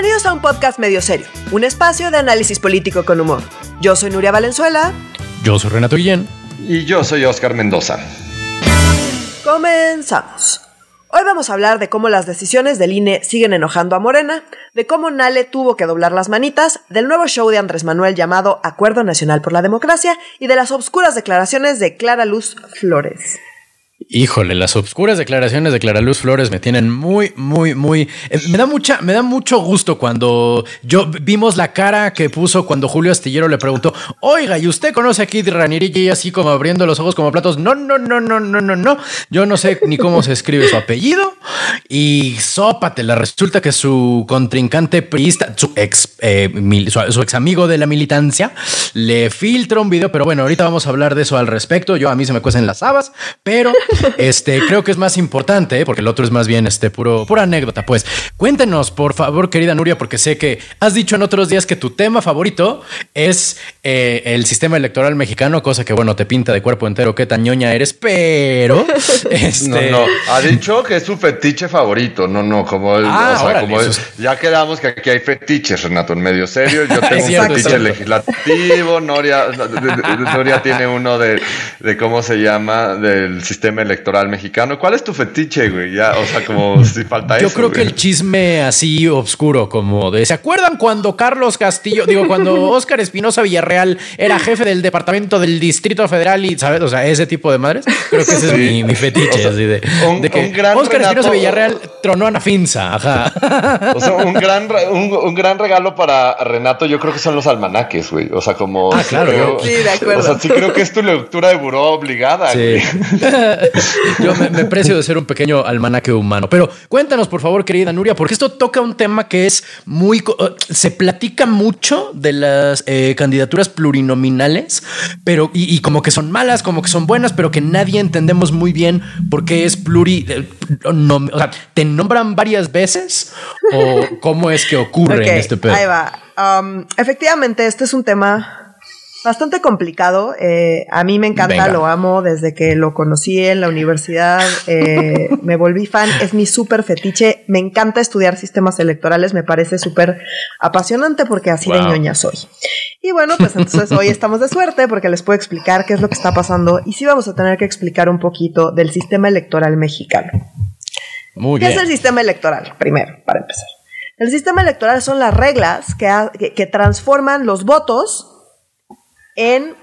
Bienvenidos a un podcast medio serio, un espacio de análisis político con humor. Yo soy Nuria Valenzuela. Yo soy Renato Guillén. Y yo soy Oscar Mendoza. Comenzamos. Hoy vamos a hablar de cómo las decisiones del INE siguen enojando a Morena, de cómo Nale tuvo que doblar las manitas, del nuevo show de Andrés Manuel llamado Acuerdo Nacional por la Democracia y de las obscuras declaraciones de Clara Luz Flores. Híjole, las obscuras declaraciones de Clara Luz Flores me tienen muy, muy, muy. eh, me da mucha, me da mucho gusto cuando yo vimos la cara que puso cuando Julio Astillero le preguntó, oiga, ¿y usted conoce a Kid ella así como abriendo los ojos como platos. No, no, no, no, no, no, no. Yo no sé ni cómo se escribe su apellido. Y sópatela. Resulta que su contrincante priista, su ex, eh, mil- su, su ex amigo de la militancia, le filtra un video. Pero bueno, ahorita vamos a hablar de eso al respecto. Yo a mí se me cuecen las habas, pero este creo que es más importante, porque el otro es más bien este puro, pura anécdota. Pues cuéntenos, por favor, querida Nuria, porque sé que has dicho en otros días que tu tema favorito es eh, el sistema electoral mexicano, cosa que bueno, te pinta de cuerpo entero qué tan ñoña eres, pero este. No, no, ha dicho que es su fetiche favorito. No, no, como, el- Ah, o sea, órale, como el- ya quedamos que aquí hay fetiches, Renato, en medio serio. Yo tengo un fetiche legislativo, Noria, Noria tiene uno de, de cómo se llama, del sistema electoral mexicano. ¿Cuál es tu fetiche, güey? Ya, o sea, como si falta Yo eso. creo que güey. el chisme así oscuro, como de ¿se acuerdan cuando Carlos Castillo, digo, cuando Óscar Espinosa Villarreal era jefe del departamento del Distrito Federal y, ¿sabes? O sea, ese tipo de madres. Creo que ese es mi, mi fetiche, O sea, así de, un- de que un gran Óscar Espinosa Renato- Villarreal tronó a Nafinsa, ajá. O sea, un gran, un, un gran regalo para Renato, yo creo que son los almanaques, güey. O sea, como. Ah, claro, creo- yo- Sí, de acuerdo. O sea, sí creo que es tu lectura de buró obligada, Sí. Yo me, me precio de ser un pequeño almanaque humano. Pero cuéntanos, por favor, querida Nuria, porque esto toca un tema que es muy. eh, Se platica mucho de las eh, candidaturas plurinominales, pero. Y, y como que son malas, como que son buenas, pero que nadie entendemos muy bien por qué es pluri. eh, no- o sea, ¿te nombran varias veces? ¿O cómo es que ocurre en este pedo? Ahí va. Um, efectivamente, este es un tema bastante complicado. Eh, a mí me encanta, Venga. lo amo desde que lo conocí en la universidad. eh, me volví fan, es mi súper fetiche. Me encanta estudiar sistemas electorales, me parece súper apasionante porque así de Wow. ñoña soy. Y bueno, pues entonces hoy estamos de suerte porque les puedo explicar qué es lo que está pasando y sí vamos a tener que explicar un poquito del sistema electoral mexicano. Muy ¿Qué bien. es el sistema electoral? Primero, para empezar. El sistema electoral son las reglas que, ha- que- que transforman los votos en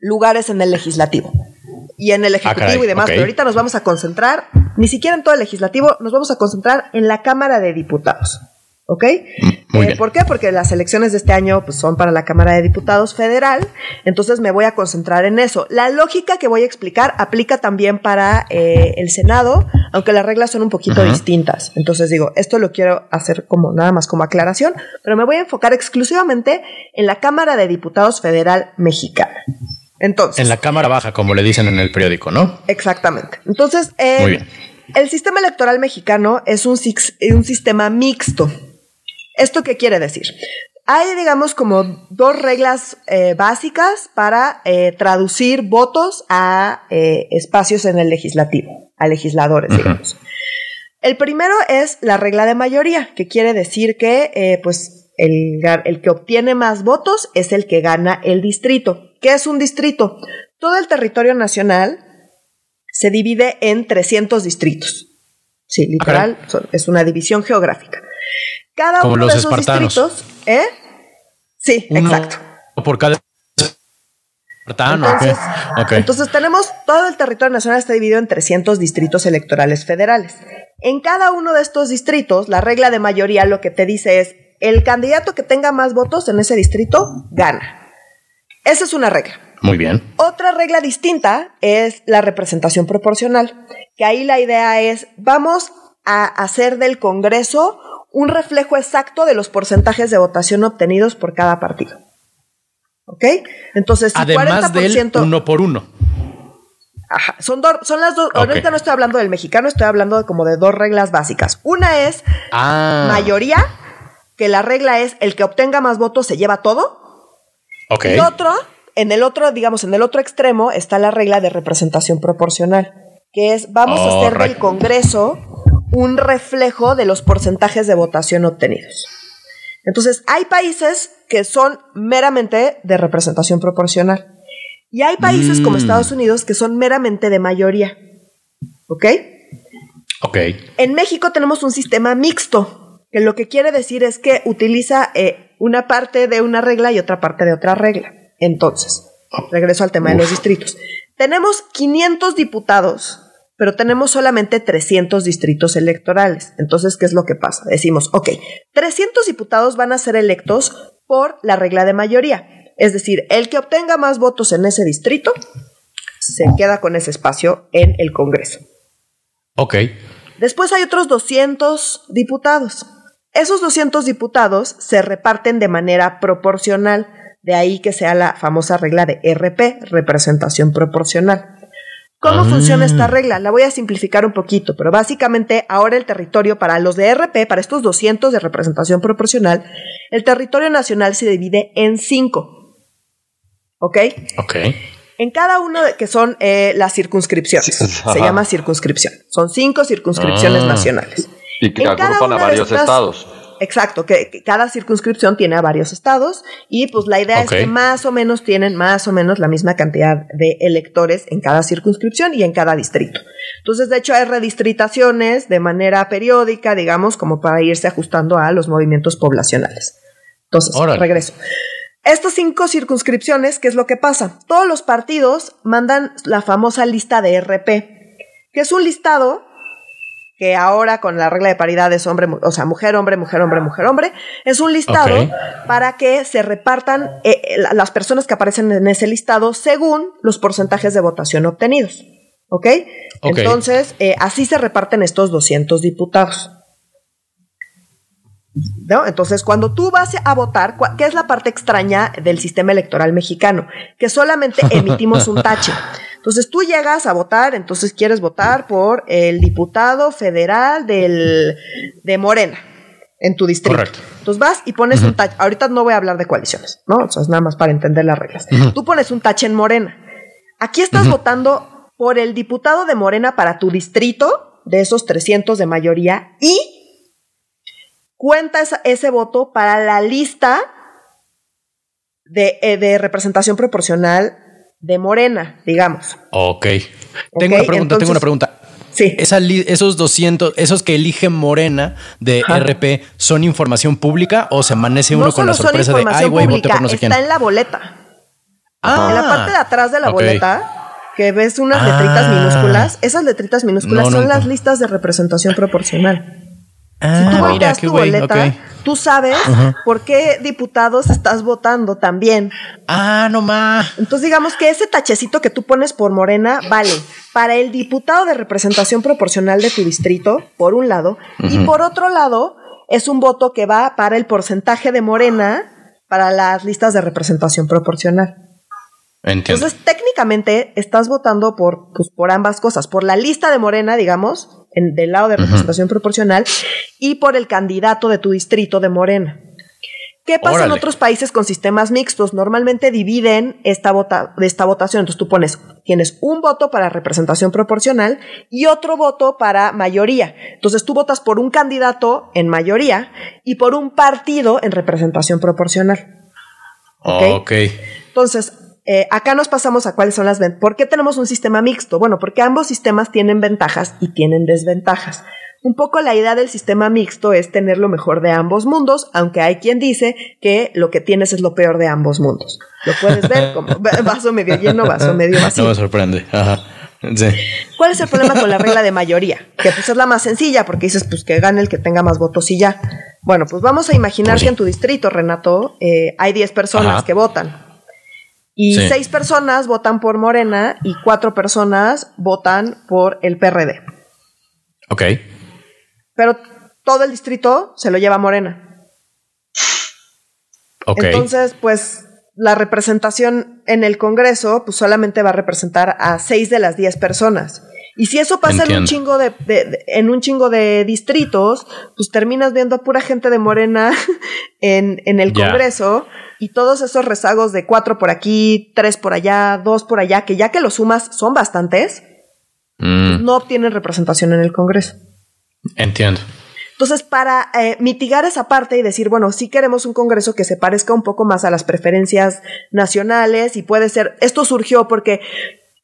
lugares en el legislativo y en el ejecutivo Ah, caray, y demás. Pero ahorita nos vamos a concentrar, ni siquiera en todo el legislativo, nos vamos a concentrar en la Cámara de Diputados. ¿Ok? muy Eh, bien. ¿Por qué? Porque las elecciones de este año pues, son para la Cámara de Diputados federal, entonces me voy a concentrar en eso. La lógica que voy a explicar aplica también para eh, el Senado, aunque las reglas son un poquito distintas. Entonces digo, esto lo quiero hacer como nada más como aclaración, pero me voy a enfocar exclusivamente en la Cámara de Diputados Federal Mexicana. Entonces, En la cámara baja, como le dicen en el periódico, ¿no? Exactamente. Entonces, eh, Muy bien. el sistema electoral mexicano es un sistema mixto. ¿Esto qué quiere decir? Hay, digamos, como dos reglas eh, básicas para eh, traducir votos a eh, espacios en el legislativo, a legisladores, digamos. El primero es la regla de mayoría, que quiere decir que, pues, el, el que obtiene más votos es el que gana el distrito. ¿Qué es un distrito? Todo el territorio nacional se divide en 300 distritos. Sí, literal, son- es una división geográfica. Cada Como uno los de esos espartanos. distritos, ¿eh? Sí, Uno exacto. Por cada. Espartano. Entonces, entonces tenemos todo el territorio nacional está dividido en 300 distritos electorales federales. En cada uno de estos distritos, la regla de mayoría lo que te dice es, el candidato que tenga más votos en ese distrito gana. Esa es una regla. Muy bien. Otra regla distinta es la representación proporcional, que ahí la idea es, vamos a hacer del Congreso un reflejo exacto de los porcentajes de votación obtenidos por cada partido. ¿Ok? Entonces, si Además del 40%... uno por uno. Ajá, son, dos- son las dos. Ok. Ahorita no estoy hablando del mexicano, estoy hablando de como de dos reglas básicas. Una es Ah. mayoría, que la regla es el que obtenga más votos se lleva todo. Ok. Y otro, en el otro, digamos, en el otro extremo está la regla de representación proporcional, que es vamos a hacer del. Congreso un reflejo de los porcentajes de votación obtenidos. Entonces, hay países que son meramente de representación proporcional. Y hay países como Mm. Estados Unidos que son meramente de mayoría. ¿Ok? Ok. En México tenemos un sistema mixto, que lo que quiere decir es que utiliza eh, una parte de una regla y otra parte de otra regla. Entonces, regreso al tema de los distritos. Tenemos 500 diputados, pero tenemos solamente 300 distritos electorales. Entonces, ¿qué es lo que pasa? Decimos, ok, 300 diputados van a ser electos por la regla de mayoría. Es decir, el que obtenga más votos en ese distrito se queda con ese espacio en el Congreso. Ok. Después hay otros 200 diputados. Esos 200 diputados se reparten de manera proporcional, de ahí que sea la famosa regla de RP, representación proporcional. ¿Cómo Ah. funciona esta regla? La voy a simplificar un poquito, pero básicamente ahora el territorio para los de RP, para estos 200 de representación proporcional, el territorio nacional se divide en cinco. ¿Ok? Ok. En cada uno de que son eh, las circunscripciones. Sí, se llama circunscripción. Son cinco circunscripciones Ah. nacionales. Y que En agrupan a varios estas- estados. Exacto, que, que cada circunscripción tiene a varios estados y pues la idea es que más o menos tienen más o menos la misma cantidad de electores en cada circunscripción y en cada distrito. Entonces, de hecho, hay redistritaciones de manera periódica, digamos, como para irse ajustando a los movimientos poblacionales. Entonces, Órale. regreso. Estas cinco circunscripciones, ¿qué es lo que pasa? Todos los partidos mandan la famosa lista de RP, que es un listado que ahora con la regla de paridad es hombre, o sea, mujer, hombre, mujer, hombre, mujer, hombre, es un listado para que se repartan eh, eh, la- las personas que aparecen en ese listado según los porcentajes de votación obtenidos. ¿Ok? Entonces, eh, así se reparten estos 200 diputados. ¿No? Entonces, cuando tú vas a votar, ¿qué es la parte extraña del sistema electoral mexicano? Que solamente emitimos un tache. Entonces, tú llegas a votar, entonces quieres votar por el diputado federal del, de Morena en tu distrito. Correcto. Entonces vas y pones un tache. Ahorita no voy a hablar de coaliciones, ¿no? O sea, es nada más para entender las reglas. Tú pones un tache en Morena. Aquí estás votando por el diputado de Morena para tu distrito, de esos 300 de mayoría, y cuenta esa- ese voto para la lista de, eh, de representación proporcional de Morena, digamos. Ok. Tengo una pregunta, tengo una pregunta. Sí. Esa esos 200, esos que elige Morena de Ajá. RP, ¿son información pública o se amanece uno no con la sorpresa de, ay, güey, voté por no sé quién? está en la boleta. Ah, en la parte de atrás de la boleta, que ves unas Ah. letritas minúsculas, esas letritas minúsculas No, son las listas de representación proporcional. Ah, Si tú mira, qué tu boleta, tú sabes por qué diputados estás votando también. Ah, no más. Entonces, digamos que ese tachecito que tú pones por Morena vale para el diputado de representación proporcional de tu distrito, por un lado, y por otro lado, es un voto que va para el porcentaje de Morena para las listas de representación proporcional. Entiendo. Entonces, técnicamente estás votando por, pues, por ambas cosas, por la lista de Morena, digamos, en, del lado de representación proporcional, y por el candidato de tu distrito de Morena. ¿Qué pasa en otros países con sistemas mixtos? Normalmente dividen esta, vota, esta votación. Entonces tú pones, tienes un voto para representación proporcional y otro voto para mayoría. Entonces tú votas por un candidato en mayoría y por un partido en representación proporcional. ok. ok. Entonces, eh, acá nos pasamos a cuáles son las ventajas. ¿Por qué tenemos un sistema mixto? Bueno, porque ambos sistemas tienen ventajas y tienen desventajas. Un poco la idea del sistema mixto es tener lo mejor de ambos mundos, aunque hay quien dice que lo que tienes es lo peor de ambos mundos. Lo puedes ver como vaso medio lleno, vaso medio No vacío. me sorprende. Ajá. Sí. ¿Cuál es el problema con la regla de mayoría? Que pues es la más sencilla, porque dices pues que gane el que tenga más votos y ya. Bueno, pues vamos a imaginar Pues que en tu distrito, Renato, eh, hay 10 personas Ajá. que votan. Y Sí. seis personas votan por Morena y cuatro personas votan por el PRD. Ok. Pero todo el distrito se lo lleva Morena. Ok. Entonces, pues la representación en el Congreso pues solamente va a representar a seis de las diez personas. Y si eso pasa en un chingo de, de- de- en un chingo de distritos, pues terminas viendo a pura gente de Morena en, en el. Congreso y todos esos rezagos de cuatro por aquí, tres por allá, dos por allá, que ya que los sumas son bastantes, Mm, no obtienen representación en el Congreso. entiendo. Entonces, para eh, mitigar esa parte y decir, bueno, sí queremos un Congreso que se parezca un poco más a las preferencias nacionales y puede ser, esto surgió porque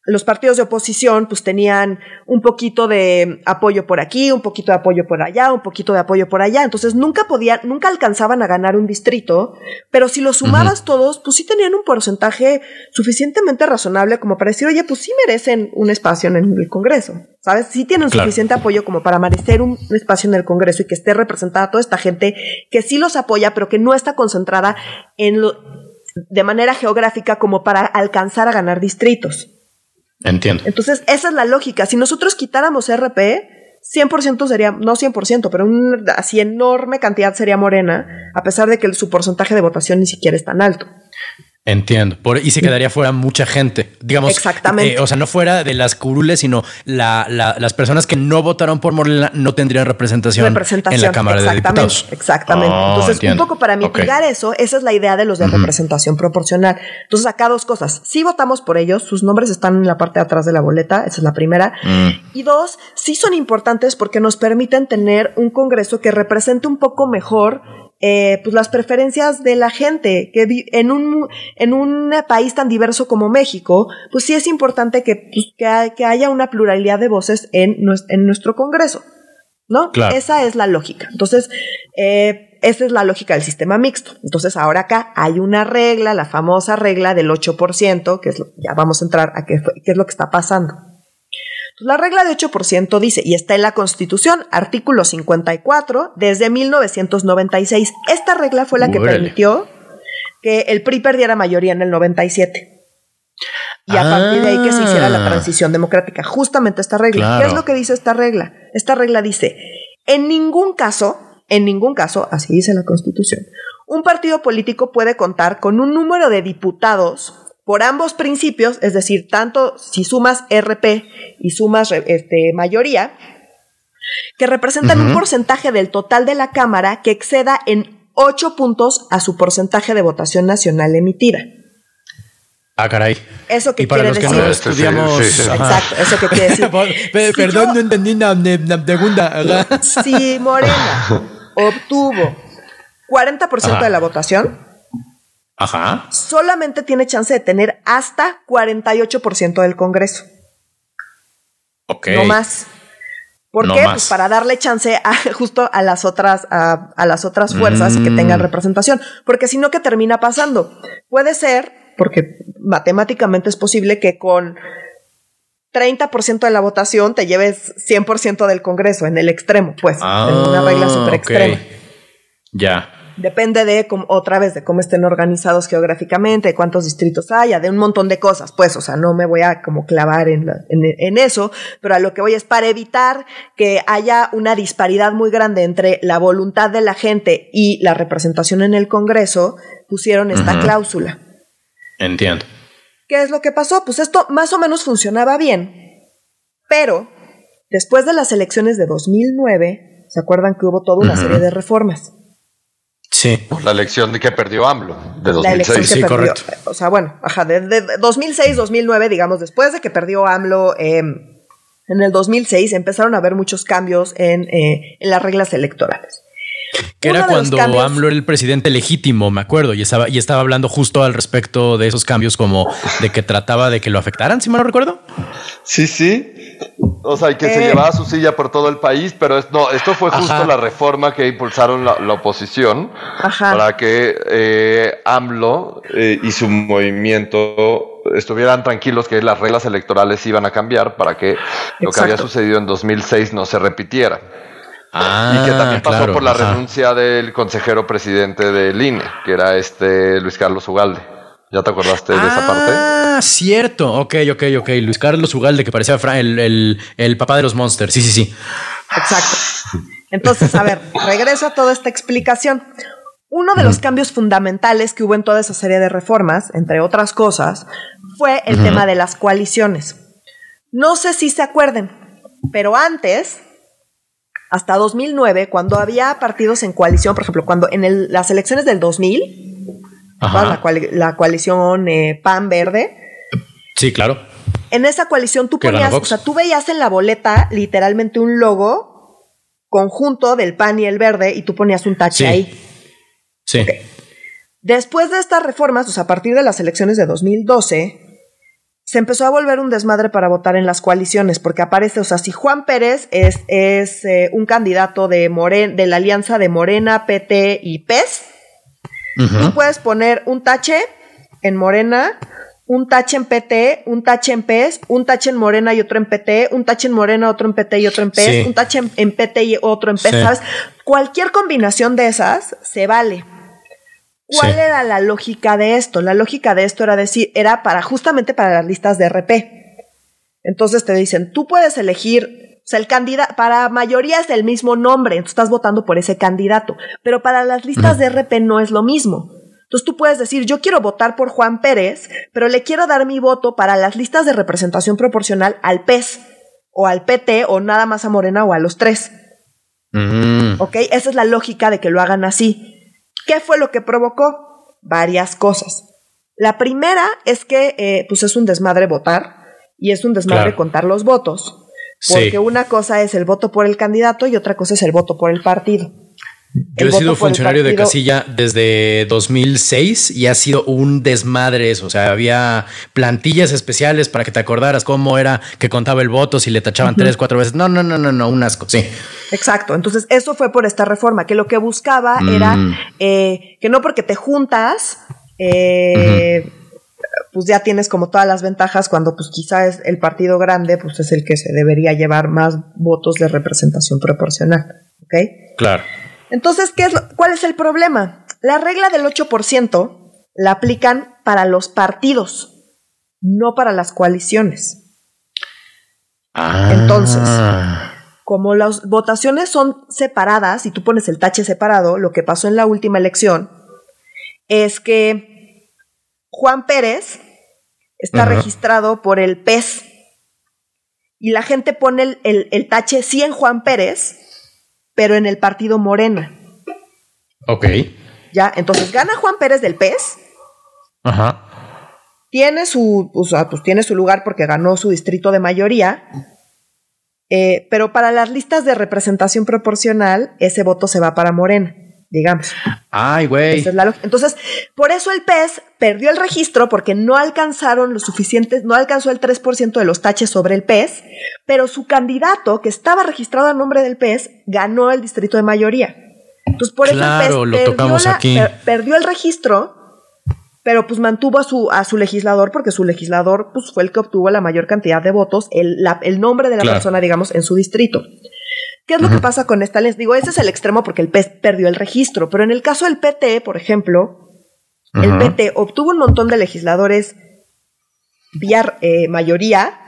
los partidos de oposición pues tenían un poquito de apoyo por aquí, un poquito de apoyo por allá, un poquito de apoyo por allá, entonces nunca podían, nunca alcanzaban a ganar un distrito, pero si los sumabas todos, pues sí tenían un porcentaje suficientemente razonable como para decir, oye, pues sí merecen un espacio en el Congreso, ¿sabes? Sí tienen suficiente apoyo como para merecer un, espacio en el Congreso y que esté representada toda esta gente que sí los apoya, pero que no está concentrada en lo, de manera geográfica como para alcanzar a ganar distritos. Entiendo. Entonces, esa es la lógica. Si nosotros quitáramos RP, 100% sería, no 100%, pero una así enorme cantidad sería morena, a pesar de que su porcentaje de votación ni siquiera es tan alto. Entiendo. Por, y se quedaría fuera mucha gente. Digamos. Exactamente. Eh, o sea, no fuera de las curules, sino la, las personas que no votaron por Morena no tendrían representación, en la Cámara de Diputados. Exactamente. Oh, Entonces, un poco para mitigar eso, esa es la idea de los de representación proporcional. Entonces, acá dos cosas. Si votamos por ellos, sus nombres están en la parte de atrás de la boleta, esa es la primera. Mm. Y dos, sí son importantes porque nos permiten tener un Congreso que represente un poco mejor eh, pues las preferencias de la gente, que en un, en un país tan diverso como México, pues sí es importante que, pues, que, haya una pluralidad de voces en, en nuestro Congreso. ¿No? Esa es la lógica. Entonces, eh, esa es la lógica del sistema mixto. Entonces, ahora acá hay una regla, la famosa regla del 8%, que es lo, ya vamos a entrar a qué, qué es lo que está pasando. La regla de 8% dice, y está en la Constitución, artículo 54, desde 1996. Esta regla fue la que permitió que el PRI perdiera mayoría en el 97. Y a partir de ahí que se hiciera la ah. transición democrática. Justamente esta regla. ¿Qué es lo que dice esta regla? Esta regla dice, en ningún caso, en ningún caso, así dice la Constitución, un partido político puede contar con un número de diputados por ambos principios, es decir, tanto si sumas RP y sumas este, mayoría, que representan un porcentaje del total de la Cámara que exceda en 8 puntos a su porcentaje de votación nacional emitida. Ah, caray. Eso que y para los que no estudiamos. Exacto, eso que quiere decir. Perdón, no entendí la, segunda. Si Morena obtuvo 40% de la votación, Ajá. solamente tiene chance de tener hasta 48% del Congreso. Ok. No más. ¿Por qué? Pues para darle chance a, justo a las otras, a, las otras fuerzas que tengan mm. representación. Porque si no, ¿qué termina pasando? Puede ser, porque matemáticamente es posible que con 30% de la votación te lleves 100% del Congreso en el extremo, pues, en una regla ah, super extrema. Ya. Depende de, otra vez, de cómo estén organizados geográficamente, de cuántos distritos haya, de un montón de cosas, pues, o sea, no me voy a como clavar en, en, eso, pero a lo que voy es para evitar que haya una disparidad muy grande entre la voluntad de la gente y la representación en el Congreso, pusieron esta cláusula. Entiendo. ¿Qué es lo que pasó? Pues esto más o menos funcionaba bien, pero después de las elecciones de 2009, ¿se acuerdan que hubo toda una serie de reformas? Sí. La elección de que perdió AMLO, de 2006. sí, correcto. O sea, bueno, ajá, de, 2006-2009, digamos, después de que perdió AMLO, em, en el 2006 empezaron a haber muchos cambios en, eh, en las reglas electorales. Que era cuando AMLO era el presidente legítimo, me acuerdo, y estaba, y estaba hablando justo al respecto de esos cambios, como de que trataba de que lo afectaran, si mal no recuerdo. Sí, sí. O sea, y que se eh. llevaba su silla por todo el país, pero no, esto fue justo la reforma que impulsaron la, oposición para que eh, AMLO eh, y su movimiento estuvieran tranquilos que las reglas electorales iban a cambiar para que lo que había sucedido en 2006 no se repitiera. Y que también pasó por la renuncia del consejero presidente del INE, que era este Luis Carlos Ugalde. ¿Ya te acordaste de esa parte? Ah, cierto. Ok, ok, ok. Luis Carlos Ugalde, que parecía el, el, papá de los monsters. Sí, sí, sí. Exacto. Entonces, a ver, regreso a toda esta explicación. Uno de los cambios fundamentales que hubo en toda esa serie de reformas, entre otras cosas, fue el tema de las coaliciones. No sé si se acuerden, pero antes, hasta 2009, cuando había partidos en coalición, por ejemplo, cuando en las elecciones del 2000, la, coalición eh, PAN Verde. Sí, claro. En esa coalición tú ponías, o sea, tú veías en la boleta literalmente un logo conjunto del PAN y el verde y tú ponías un tache ahí. Sí. Después de estas reformas, o sea, a partir de las elecciones de 2012, se empezó a volver un desmadre para votar en las coaliciones, porque aparece, o sea, si Juan Pérez es, es eh, un candidato de, Moren, de la alianza de Morena, PT y PES, tú puedes poner un tache en Morena, un tache en PT, un tache en PES, un tache en Morena y otro en PT, un tache en Morena, otro en PT y otro en PES, un tache en, PT y otro en PES, ¿sabes? Cualquier combinación de esas se vale. ¿Cuál era la lógica de esto? La lógica de esto era decir, era para justamente para las listas de RP. Entonces te dicen, tú puedes elegir, o sea, el candidato, para mayoría es el mismo nombre, tú estás votando por ese candidato, pero para las listas de RP no es lo mismo. Entonces tú puedes decir, yo quiero votar por Juan Pérez, pero le quiero dar mi voto para las listas de representación proporcional al PES, o al PT, o nada más a Morena, o a los tres. ¿Ok? Esa es la lógica de que lo hagan así. ¿Qué fue lo que provocó? Varias cosas. La primera es que eh, pues es un desmadre votar y es un desmadre contar los votos. Porque una cosa es el voto por el candidato y otra cosa es el voto por el partido. Yo he sido funcionario de casilla desde 2006 y ha sido un desmadre eso. O sea, había plantillas especiales para que te acordaras cómo era que contaba el voto, si le tachaban tres, cuatro veces. No, no, no, no, no, un asco. Sí. Exacto. Entonces, eso fue por esta reforma, que lo que buscaba era mm. eh, que no porque te juntas, eh, pues ya tienes como todas las ventajas cuando pues quizás el partido grande pues es el que se debería llevar más votos de representación proporcional. ¿Ok? Claro. Entonces, ¿qué es ¿cuál es el problema? La regla del 8% la aplican para los partidos, no para las coaliciones. Ah. Entonces, como las votaciones son separadas y tú pones el tache separado, lo que pasó en la última elección es que Juan Pérez está registrado por el PES y la gente pone el, el, tache sí en Juan Pérez, pero en el partido Morena. Ok. Ya, entonces gana Juan Pérez del PES. Ajá. Tiene su, pues tiene su lugar porque ganó su distrito de mayoría eh, pero para las listas de representación proporcional, ese voto se va para Morena, digamos. Ay, güey. Entonces, por eso el PES perdió el registro porque no alcanzaron lo suficientes, no alcanzó el 3% de los taches sobre el PES, pero su candidato, que estaba registrado a nombre del PES, ganó el distrito de mayoría. Entonces, por eso el PES perdió el registro pero pues mantuvo a su, a su legislador porque su legislador pues, fue el que obtuvo la mayor cantidad de votos, el, el nombre de la persona, digamos, en su distrito. ¿Qué es lo que pasa con esta? Les digo, ese es el extremo porque el PES perdió el registro, pero en el caso del PT, por ejemplo, el PT obtuvo un montón de legisladores vía eh, mayoría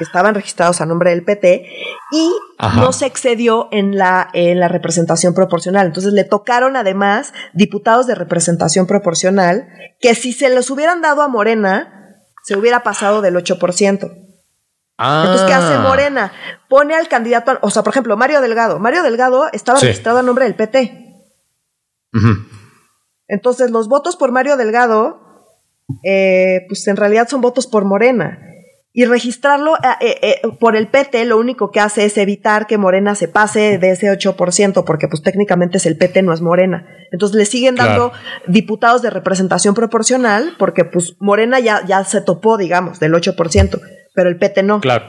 que estaban registrados a nombre del PT y no se excedió en la, en la representación proporcional. Entonces le tocaron además diputados de representación proporcional que si se los hubieran dado a Morena, se hubiera pasado del 8%. Entonces, ¿qué hace ah. Morena? Pone al candidato, o sea, por ejemplo, Mario Delgado. Mario Delgado estaba registrado a nombre del PT. Entonces, los votos por Mario Delgado, eh, pues en realidad son votos por Morena. Y registrarlo eh, eh, eh, por el PT lo único que hace es evitar que Morena se pase de ese 8%, porque pues técnicamente es el PT, no es Morena. Entonces le siguen dando diputados de representación proporcional, porque pues Morena ya, ya se topó, digamos, del 8%, pero el PT no. Claro.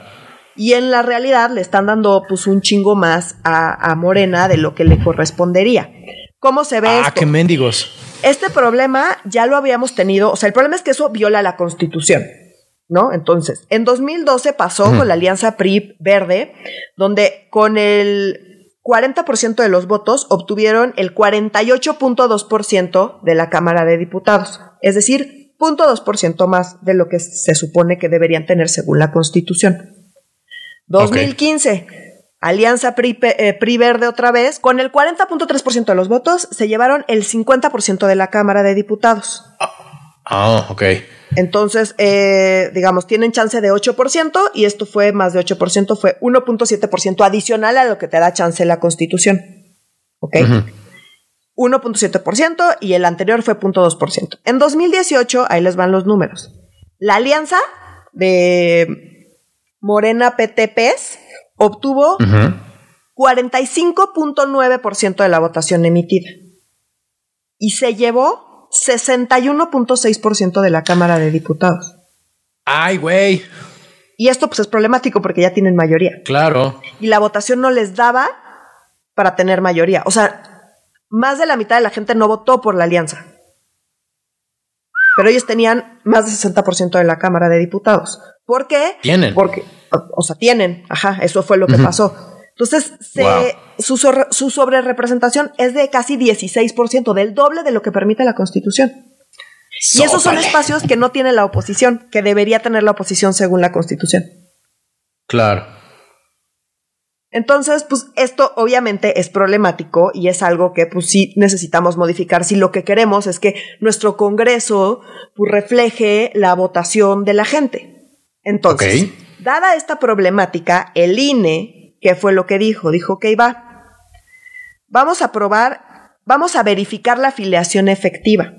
Y en la realidad le están dando pues un chingo más a, Morena de lo que le correspondería. ¿Cómo se ve ah, qué mendigos. Este problema ya lo habíamos tenido, o sea, el problema es que eso viola la Constitución. ¿No? Entonces, en 2012 pasó con la alianza PRI verde, donde con el 40% de los votos obtuvieron el 48.2% de la Cámara de Diputados, es decir, 0.2% más de lo que se supone que deberían tener según la Constitución. 2015, Alianza PRI, eh, PRI, Verde otra vez, con el 40.3% de los votos se llevaron el 50% de la Cámara de Diputados. Ah, ok. Entonces, eh, digamos, tienen chance de 8% y esto fue más de 8%, fue 1.7% adicional a lo que te da chance la Constitución. ¿Ok? 1.7% y el anterior fue 0.2%. En 2018, ahí les van los números. La alianza de Morena PTPs obtuvo 45.9% de la votación emitida. Y se llevó 61.6% de la Cámara de Diputados. Ay, güey. Y esto pues es problemático porque ya tienen mayoría. Claro. Y la votación no les daba para tener mayoría. O sea, más de la mitad de la gente no votó por la alianza. Pero ellos tenían más del 60% de la Cámara de Diputados. ¿Por qué? Tienen. Porque, o, sea, tienen. Ajá, eso fue lo que pasó. Entonces, su, su sobrerepresentación es de casi 16%, del doble de lo que permite la Constitución. Y esos son espacios que no tiene la oposición, que debería tener la oposición según la Constitución. Claro. Entonces, pues esto obviamente es problemático y es algo que pues sí necesitamos modificar si lo que queremos es que nuestro Congreso pues, refleje la votación de la gente. Entonces, dada esta problemática, el INE, ¿qué fue lo que dijo? Dijo que iba, vamos a probar, vamos a verificar la afiliación efectiva.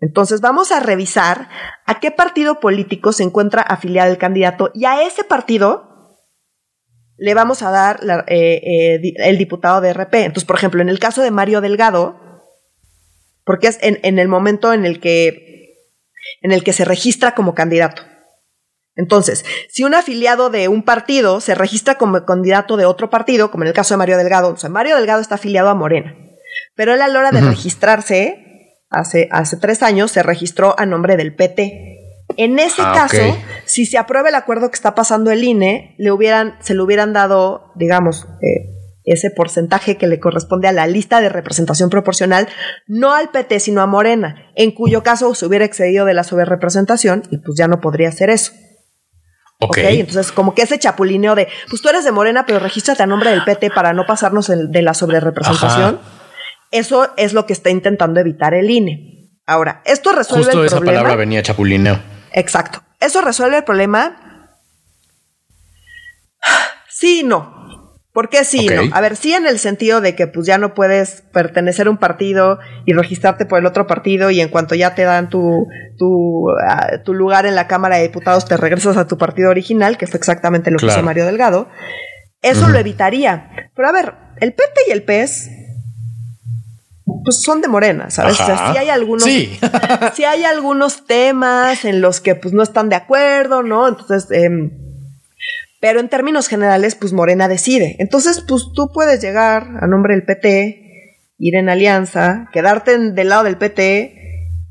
Entonces vamos a revisar a qué partido político se encuentra afiliado el candidato y a ese partido le vamos a dar eh, eh, el diputado de RP. Entonces, por ejemplo, en el caso de Mario Delgado, porque es en, el momento en el que en el que se registra como candidato. Entonces, si un afiliado de un partido se registra como candidato de otro partido, como en el caso de Mario Delgado, o sea, Mario Delgado está afiliado a Morena, pero él a la hora de registrarse hace, hace tres años, se registró a nombre del PT. En ese ah, caso, si se aprueba el acuerdo que está pasando el INE, le hubieran, se le hubieran dado, digamos, eh, ese porcentaje que le corresponde a la lista de representación proporcional, no al PT, sino a Morena, en cuyo caso se hubiera excedido de la sobrerepresentación y pues ya no podría hacer eso. Ok. Entonces, como que ese chapulineo de, pues tú eres de Morena, pero regístrate a nombre del PT para no pasarnos de la sobrerepresentación. Eso es lo que está intentando evitar el INE. Ahora, esto resuelve Justo el esa palabra venía chapulineo. Exacto. ¿Eso resuelve el problema? Sí y no. ¿Por qué sí no? A ver, sí en el sentido de que pues ya no puedes pertenecer a un partido y registrarte por el otro partido y en cuanto ya te dan tu, tu, ah, lugar en la Cámara de Diputados te regresas a tu partido original, que fue exactamente lo que hizo Mario Delgado. Eso lo evitaría. Pero a ver, el PT y el PES pues son de Morena, ¿sabes? O sea, sí hay algunos, sí. hay algunos temas en los que pues no están de acuerdo, ¿no? Entonces, em, pero en términos generales, pues Morena decide. Entonces, pues tú puedes llegar a nombre del PT, ir en alianza, quedarte del lado del PT,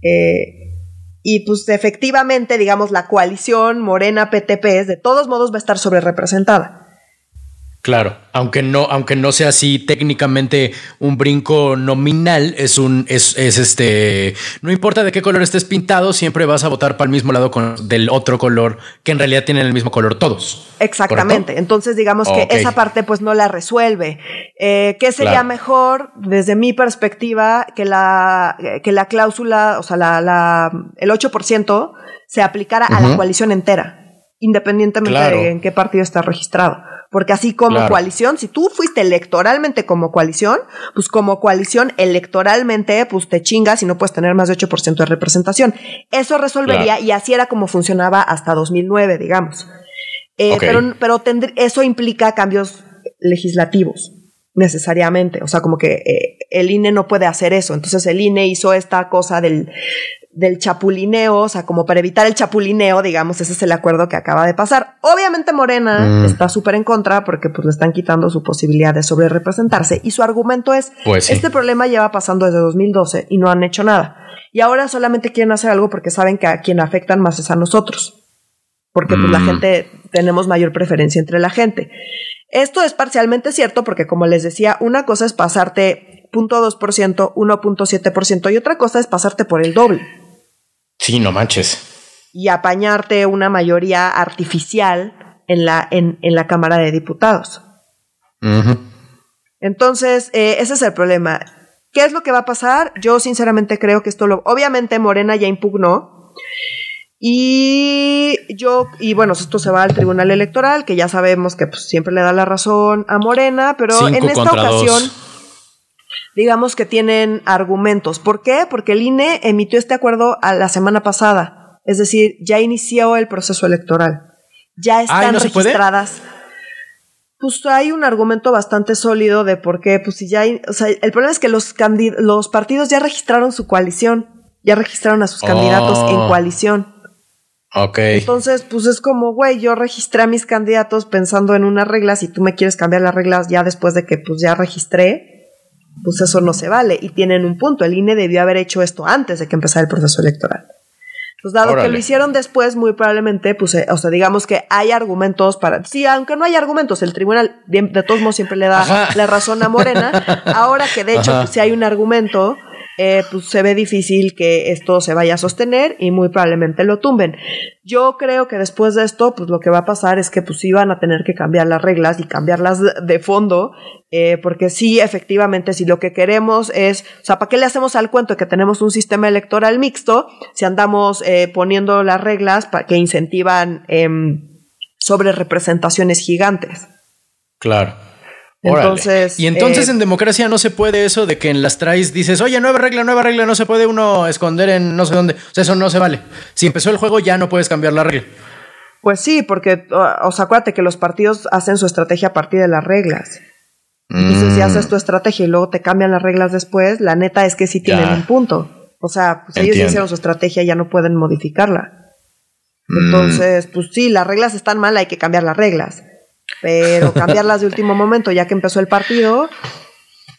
eh, y pues efectivamente, digamos, la coalición Morena-PTP de todos modos va a estar sobre representada. Claro, aunque no, aunque no sea así técnicamente un brinco nominal, es un, es, es este, no importa de qué color estés pintado, siempre vas a votar para el mismo lado con, del otro color, que en realidad tienen el mismo color todos. Exactamente. Entonces, digamos que esa parte pues no la resuelve. Eh, ¿Qué sería mejor, desde mi perspectiva, que la, que la cláusula, o sea, la, la, el 8% se aplicara a la coalición entera, independientemente de en qué partido está registrado? Porque así como coalición, si tú fuiste electoralmente como coalición, pues como coalición electoralmente, pues te chingas y no puedes tener más de 8% de representación. Eso resolvería y así era como funcionaba hasta 2009, digamos. Eh, pero pero eso implica cambios legislativos necesariamente. O sea, como que eh, el INE no puede hacer eso. Entonces el INE hizo esta cosa del, del chapulineo, o sea, como para evitar el chapulineo, digamos, ese es el acuerdo que acaba de pasar. Obviamente Morena mm. está súper en contra porque pues le están quitando su posibilidad de sobre representarse y su argumento es, pues este problema lleva pasando desde 2012 y no han hecho nada. Y ahora solamente quieren hacer algo porque saben que a quien afectan más es a nosotros. Porque pues la mm. gente, tenemos mayor preferencia entre la gente. Esto es parcialmente cierto porque como les decía, una cosa es pasarte 0.2%, 1.7% y otra cosa es pasarte por el doble. Sí, no manches. Y apañarte una mayoría artificial en la, en, la Cámara de Diputados. Entonces, eh, ese es el problema. ¿Qué es lo que va a pasar? Yo sinceramente creo que esto lo... Obviamente Morena ya impugnó. Y yo, y bueno, esto se va al Tribunal Electoral, que ya sabemos que pues, siempre le da la razón a Morena, pero en esta ocasión digamos que tienen argumentos. ¿Por qué? Porque el INE emitió este acuerdo a la semana pasada. Es decir, ya inició el proceso electoral. Ya están registradas. pues hay un argumento bastante sólido de por qué, pues si ya hay, o sea, el problema es que los, los partidos ya registraron su coalición, ya registraron a sus candidatos en oh. coalición. Ok. Entonces, pues es como, güey, yo registré a mis candidatos pensando en unas reglas y tú me quieres cambiar las reglas ya después de que pues ya registré, pues eso no se vale. Y tienen un punto, el INE debió haber hecho esto antes de que empezara el proceso electoral. Pues dado que lo hicieron después, muy probablemente, pues, eh, o sea, digamos que hay argumentos para. Sí, aunque no hay argumentos, el tribunal de, todos modos siempre le da la razón a Morena. Ahora que de hecho, pues, si hay un argumento, eh, pues se ve difícil que esto se vaya a sostener y muy probablemente lo tumben. Yo creo que después de esto, pues lo que va a pasar es que pues sí van a tener que cambiar las reglas y cambiarlas de fondo, eh, porque sí, efectivamente, si lo que queremos es, o sea, ¿para qué le hacemos al cuento que tenemos un sistema electoral mixto si andamos eh, poniendo las reglas para que incentivan em, sobre representaciones gigantes? Claro. Entonces, y entonces eh, en democracia no se puede eso de que en las traes dices, oye, nueva regla, nueva regla, no se puede uno esconder en no sé dónde. O sea, eso no se vale. Si empezó el juego ya no puedes cambiar la regla. Pues sí, porque, o sea, acuérdate que los partidos hacen su estrategia a partir de las reglas. Dices, si mm. haces tu estrategia y luego te cambian las reglas después, la neta es que sí tienen un punto. O sea, pues ellos hicieron su estrategia y ya no pueden modificarla. Mm. Entonces, pues sí, las reglas están mal, hay que cambiar las reglas pero cambiarlas de último momento, ya que empezó el partido.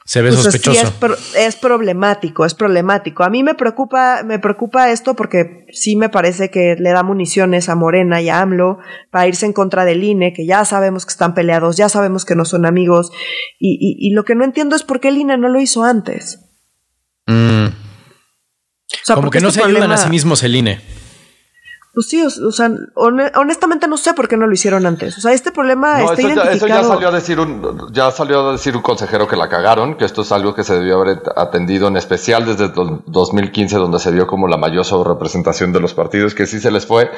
Se ve pues sospechoso. es, problemático, es problemático. A mí me preocupa, me preocupa esto porque sí me parece que le da municiones a Morena y a AMLO para irse en contra del INE, que ya sabemos que están peleados, ya sabemos que no son amigos. Y, lo que no entiendo es por qué el INE no lo hizo antes. Mm. Como que no este se ayudan a sí mismos el INE. Pues sí, o, sea, honestamente no sé por qué no lo hicieron antes. O sea, este problema está eso Ya, eso ya salió a decir un, ya salió a decir un consejero que la cagaron, que esto es algo que se debió haber atendido en especial desde 2015, donde se vio como la mayor representación de los partidos, que sí se les fue,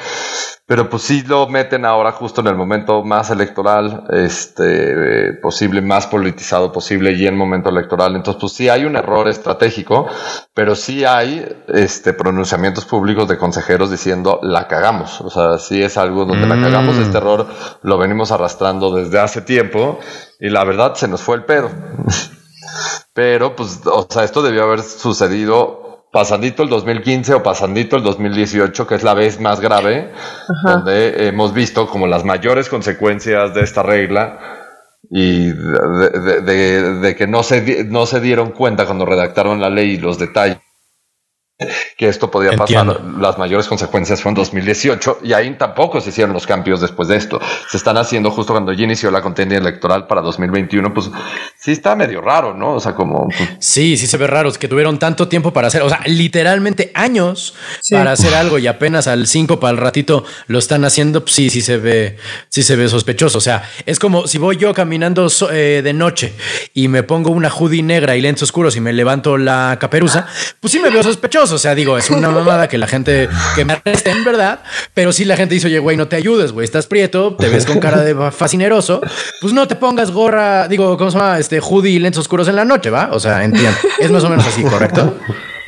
pero pues sí lo meten ahora justo en el momento más electoral, este, posible, más politizado posible y en momento electoral. Entonces, pues sí hay un error estratégico, pero sí hay, este, pronunciamientos públicos de consejeros diciendo la cagamos. O sea, sí es algo donde la cagamos. Este mm. error lo venimos arrastrando desde hace tiempo y la verdad se nos fue el pedo. Pero, pues, o sea, esto debió haber sucedido pasandito el 2015 o pasandito el 2018, que es la vez más grave, donde hemos visto como las mayores consecuencias de esta regla y de, que no se, no se dieron cuenta cuando redactaron la ley y los detalles que esto podía pasar. Las mayores consecuencias fueron 2018 y ahí tampoco se hicieron los cambios después de esto. Se están haciendo justo cuando ya inició la contienda electoral para 2021, pues sí está medio raro, ¿no? O sea, como... Pues, sí, sí se ve raro, es que tuvieron tanto tiempo para hacer, o sea, literalmente años para hacer algo y apenas al 5 para el ratito lo están haciendo, pues sí, sí se ve, sí se ve sospechoso. O sea, es como si voy yo caminando eh, de noche y me pongo una hoodie negra y lentes oscuros y me levanto la caperuza, pues sí me veo sospechoso. O sea, digo, es una mamada que la gente que me arreste en verdad, pero si la gente dice, oye, güey, no te ayudes, güey, estás prieto, te ves con cara de fascineroso, pues no te pongas gorra, digo, ¿cómo se llama? Este hoodie y lentes oscuros en la noche, ¿va? O sea, entiendo. Es más o menos así, ¿correcto?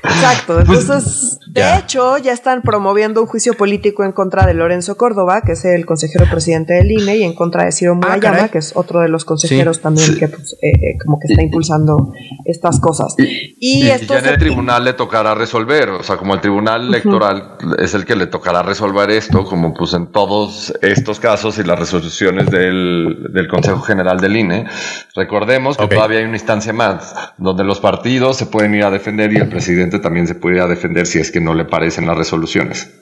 Exacto. Entonces, de hecho, ya están promoviendo un juicio político en contra de Lorenzo Córdoba, que es el consejero presidente del INE, y en contra de Ciro ah, Murayama, que es otro de los consejeros también que pues, eh, eh, como que está impulsando estas cosas. Y, esto ya en el tribunal le tocará resolver, o sea, como el tribunal electoral es el que le tocará resolver esto, como pues en todos estos casos y las resoluciones del, del Consejo General del INE, recordemos que todavía hay una instancia más, donde los partidos se pueden ir a defender y el presidente también se puede ir a defender si es que no le parecen las resoluciones.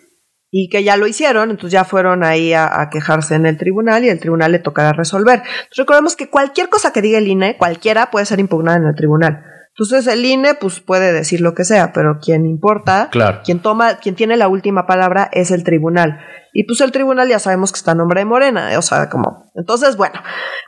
Y que ya lo hicieron, entonces ya fueron ahí a, quejarse en el tribunal y el tribunal le tocará resolver. recordemos que cualquier cosa que diga el INE, cualquiera puede ser impugnada en el tribunal. Entonces el INE pues puede decir lo que sea, pero quien importa, quien toma, quien tiene la última palabra es el tribunal. Y pues el tribunal ya sabemos que está en nombre de Morena, o sea, como. Entonces, bueno,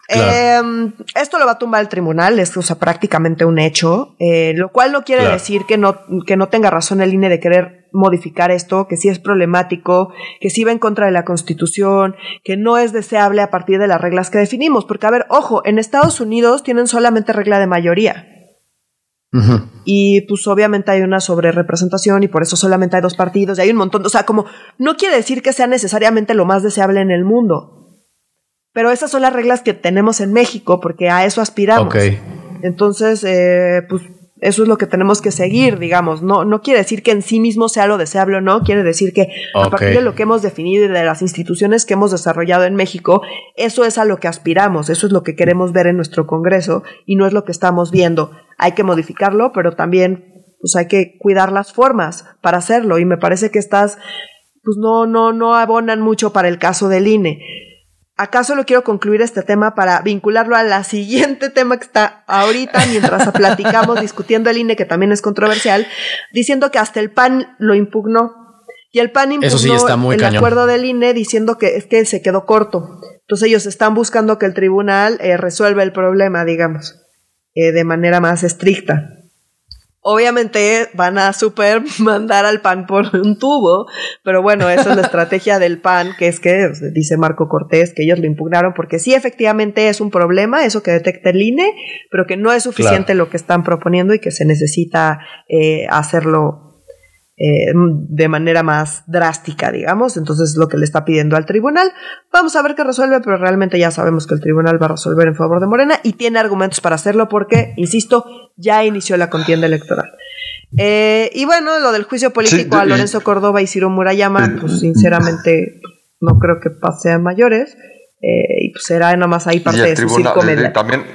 em, esto lo va a tumbar el tribunal, es o sea, prácticamente un hecho, eh, lo cual no quiere decir que no, que no tenga razón el INE de querer modificar esto, que sí es problemático, que sí va en contra de la Constitución, que no es deseable a partir de las reglas que definimos. Porque, a ver, ojo, en Estados Unidos tienen solamente regla de mayoría. Y pues obviamente hay una sobrerepresentación y por eso solamente hay dos partidos y hay un montón, o sea, como no quiere decir que sea necesariamente lo más deseable en el mundo, Pero esas son las reglas que tenemos en México porque a eso aspiramos. Entonces, eh, pues eso es lo que tenemos que seguir, digamos. No, no quiere decir que en sí mismo sea lo deseable o no, quiere decir que a partir de lo que hemos definido y de las instituciones que hemos desarrollado en México, eso es a lo que aspiramos, eso es lo que queremos ver en nuestro Congreso y no es lo que estamos viendo. Hay que modificarlo, pero también pues hay que cuidar las formas para hacerlo y me parece que estas pues no, no, no abonan mucho para el caso del INE. ¿Acaso lo quiero concluir este tema para vincularlo a la siguiente tema que está ahorita mientras platicamos discutiendo el INE, que también es controversial, diciendo que hasta el PAN lo impugnó. Y el PAN impugnó el acuerdo del INE diciendo que es que se quedó corto. Entonces ellos están buscando que el tribunal eh, resuelva el problema, digamos, eh, de manera más estricta. Obviamente van a super mandar al PAN por un tubo, pero bueno, esa es la estrategia del PAN, que es que, dice Marco Cortés, que ellos lo impugnaron porque sí, efectivamente es un problema, eso que detecta el INE, pero que no es suficiente lo que están proponiendo y que se necesita eh, hacerlo eh, de manera más drástica, digamos. Entonces, lo que le está pidiendo al tribunal. Vamos a ver qué resuelve, pero realmente ya sabemos que el tribunal va a resolver en favor de Morena y tiene argumentos para hacerlo porque, insisto, ya inició la contienda electoral. Eh, y bueno, lo del juicio político a Lorenzo Córdoba y Ciro Murayama, pues sinceramente no creo que pase a mayores. Eh, y pues será nada más ahí parte de su circo También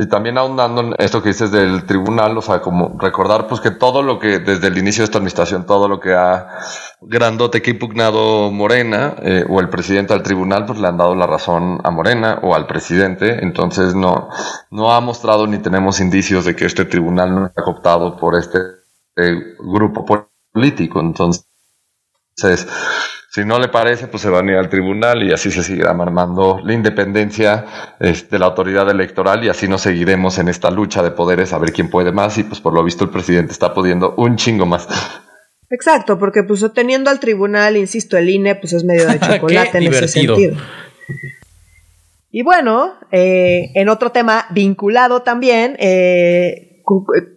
y también ahondando en esto que dices del tribunal, o sea, como recordar pues que todo lo que desde el inicio de esta administración, todo lo que ha grandote que ha impugnado Morena eh, o el presidente al tribunal, pues le han dado la razón a Morena o al presidente. Entonces no, no ha mostrado ni tenemos indicios de que este tribunal no está cooptado por este eh, grupo político. Entonces, si no le parece, pues se van a ir al tribunal y así se seguirá armando la independencia de la autoridad electoral y así nos seguiremos en esta lucha de poderes a ver quién puede más y pues por lo visto el presidente está pudiendo un chingo más. Exacto, porque pues teniendo al tribunal, insisto, el INE pues es medio de chocolate en ese sentido. Y bueno, eh, en otro tema vinculado también, eh,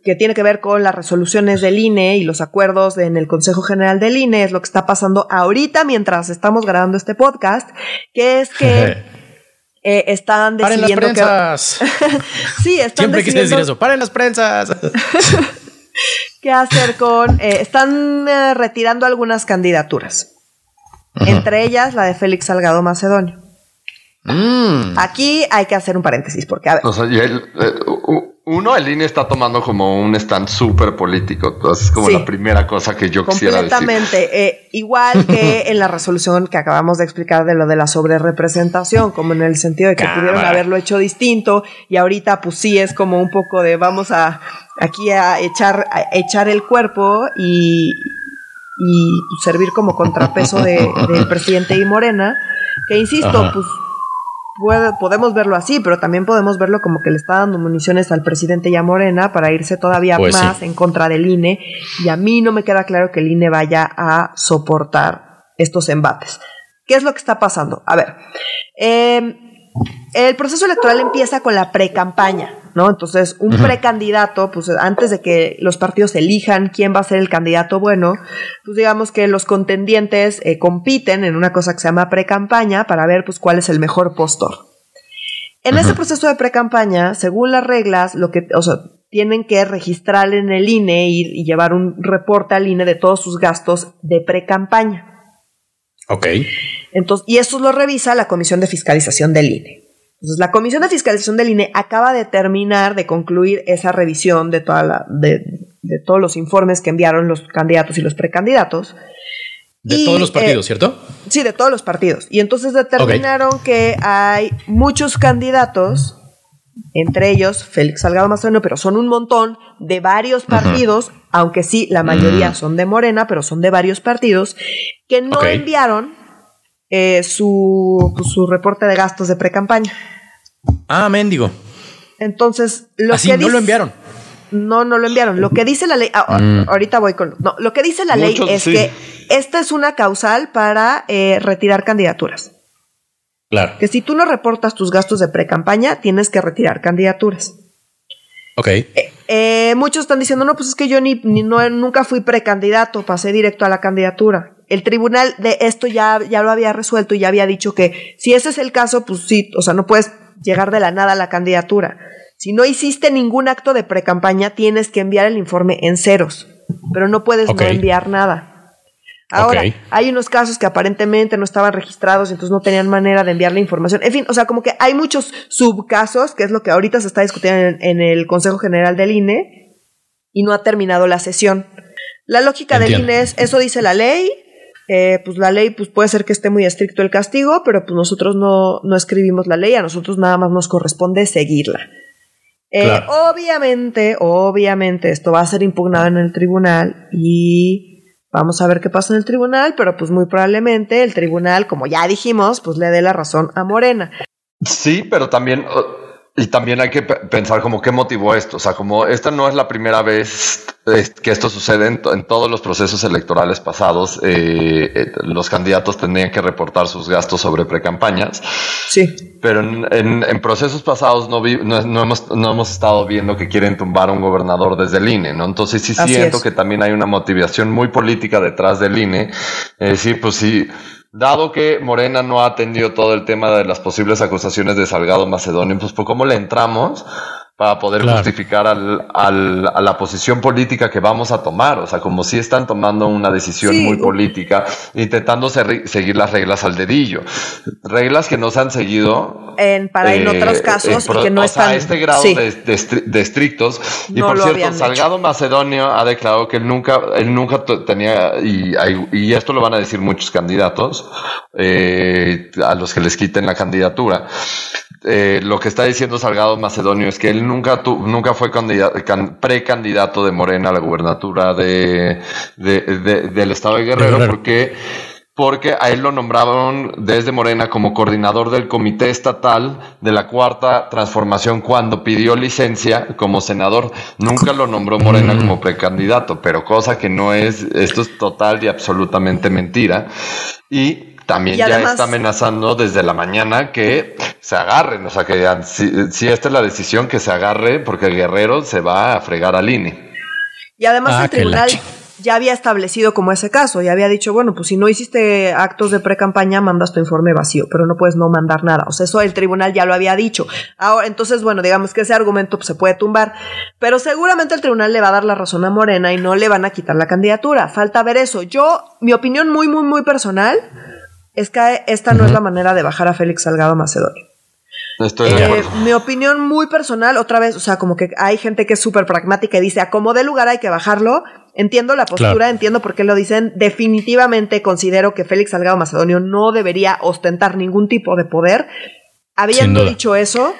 que tiene que ver con las resoluciones del INE y los acuerdos en el Consejo General del INE, es lo que está pasando ahorita mientras estamos grabando este podcast, que es que eh, están decidiendo Paren las prensas. sí, están Siempre quise decir eso. Paren las prensas. ¿Qué hacer con? Eh, están eh, retirando algunas candidaturas. Entre ellas la de Félix Salgado Macedonio. Mm. Aquí hay que hacer un paréntesis, porque a ver. O sea, y él, uno, el INE está tomando como un stand súper político. Entonces, es como la primera cosa que yo quisiera decir. Completamente. Eh, igual que en la resolución que acabamos de explicar de lo de la sobrerepresentación, como en el sentido de que pudieron haberlo hecho distinto y ahorita, pues sí, es como un poco de vamos a aquí a echar, echar el cuerpo y, y servir como contrapeso de, del presidente y Morena. Que insisto, pues podemos verlo así, pero también podemos verlo como que le está dando municiones al presidente y a Morena para irse todavía pues más en contra del INE. Y a mí no me queda claro que el INE vaya a soportar estos embates. ¿Qué es lo que está pasando? A ver, eh, el proceso electoral empieza con la pre-campaña, ¿no? Entonces, un precandidato, pues antes de que los partidos elijan quién va a ser el candidato bueno, pues digamos que los contendientes eh, compiten en una cosa que se llama pre-campaña para ver pues cuál es el mejor postor. En ese proceso de pre-campaña, según las reglas, lo que, o sea, tienen que registrar en el INE y, y llevar un reporte al INE de todos sus gastos de pre-campaña. Ok. Entonces, y eso lo revisa la Comisión de Fiscalización del INE. Entonces, la Comisión de Fiscalización del INE acaba de terminar de concluir esa revisión de, toda la, de, todos los informes que enviaron los candidatos y los precandidatos. De todos los partidos, eh, ¿cierto? Sí, de todos los partidos. Y entonces determinaron que hay muchos candidatos, entre ellos Félix Salgado Macedonio, pero son un montón de varios partidos, aunque sí, la mayoría mm. son de Morena, pero son de varios partidos, que no enviaron eh, su, pues, su reporte de gastos de pre-campaña. Ah, mendigo. Entonces, lo Así no lo enviaron. No, no lo enviaron. Lo que dice la ley, ah, mm. ahorita voy con. No, lo que dice la ley es que esta es una causal para eh, retirar candidaturas. Claro. Que si tú no reportas tus gastos de pre-campaña, tienes que retirar candidaturas. Ok. Eh, muchos están diciendo, no, pues es que yo ni, no, nunca fui precandidato, pasé directo a la candidatura. El tribunal de esto ya, ya lo había resuelto y ya había dicho que si ese es el caso, pues sí, o sea, no puedes llegar de la nada a la candidatura. Si no hiciste ningún acto de precampaña, tienes que enviar el informe en ceros, pero no puedes no enviar nada. Ahora, hay unos casos que aparentemente no estaban registrados y entonces no tenían manera de enviar la información. En fin, o sea, como que hay muchos subcasos, que es lo que ahorita se está discutiendo en, el Consejo General del INE, y no ha terminado la sesión. La lógica del INE es, eso dice la ley, eh, pues la ley pues puede ser que esté muy estricto el castigo, pero pues nosotros no, no escribimos la ley, a nosotros nada más nos corresponde seguirla. Eh, obviamente, obviamente esto va a ser impugnado en el tribunal y Vamos a ver qué pasa en el tribunal, pero pues muy probablemente el tribunal, como ya dijimos, pues le dé la razón a Morena. Sí, pero también y también hay que pensar como qué motivó esto. O sea, como esta no es la primera vez que esto sucede en, todos los procesos electorales pasados. Eh, eh, los candidatos tendrían que reportar sus gastos sobre precampañas. Sí. Pero en, procesos pasados no, no, hemos, estado viendo que quieren tumbar a un gobernador desde el INE, ¿no? Entonces sí siento que también hay una motivación muy política detrás del INE. Es decir, pues sí Dado que Morena no ha atendido todo el tema de las posibles acusaciones de Salgado Macedonio, pues ¿por cómo le entramos para poder justificar al, al, a la posición política que vamos a tomar? O sea, como si están tomando una decisión muy política, intentando seguir las reglas al dedillo. Reglas que no se han seguido. En, para en otros eh, casos y que no están. a este grado de, de, estrictos. Y por cierto, Salgado Macedonio ha declarado que él nunca, él nunca tenía, y, y esto lo van a decir muchos candidatos, eh, a los que les quiten la candidatura eh, lo que está diciendo Salgado Macedonio es que él nunca, nunca fue precandidato de Morena a la gubernatura de, del estado de Guerrero, porque porque a él lo nombraron desde Morena como coordinador del comité estatal de la cuarta transformación cuando pidió licencia como senador. Nunca lo nombró Morena como precandidato, pero cosa que no es, esto es total y absolutamente mentira. Y también ya está amenazando desde la mañana que se agarren, o sea, que si, esta es la decisión, que se agarre porque el guerrero se va a fregar al INE. Y además ah, el tribunal ya había establecido como ese caso, ya había dicho, bueno, pues si no hiciste actos de pre-campaña, mandas tu informe vacío, pero no puedes no mandar nada. O sea, eso el tribunal ya lo había dicho. Ahora, entonces, bueno, digamos que ese argumento pues, se puede tumbar, pero seguramente el tribunal le va a dar la razón a Morena y no le van a quitar la candidatura. Falta ver eso. Yo, mi opinión muy, muy, muy personal es que esta no es la manera de bajar a Félix Salgado Macedonio. Estoy de eh, mi opinión muy personal, otra vez, o sea, como que hay gente que es súper pragmática y dice, a como de lugar hay que bajarlo. Entiendo la postura, entiendo por qué lo dicen. Definitivamente considero que Félix Salgado Macedonio no debería ostentar ningún tipo de poder. Habiendo dicho eso,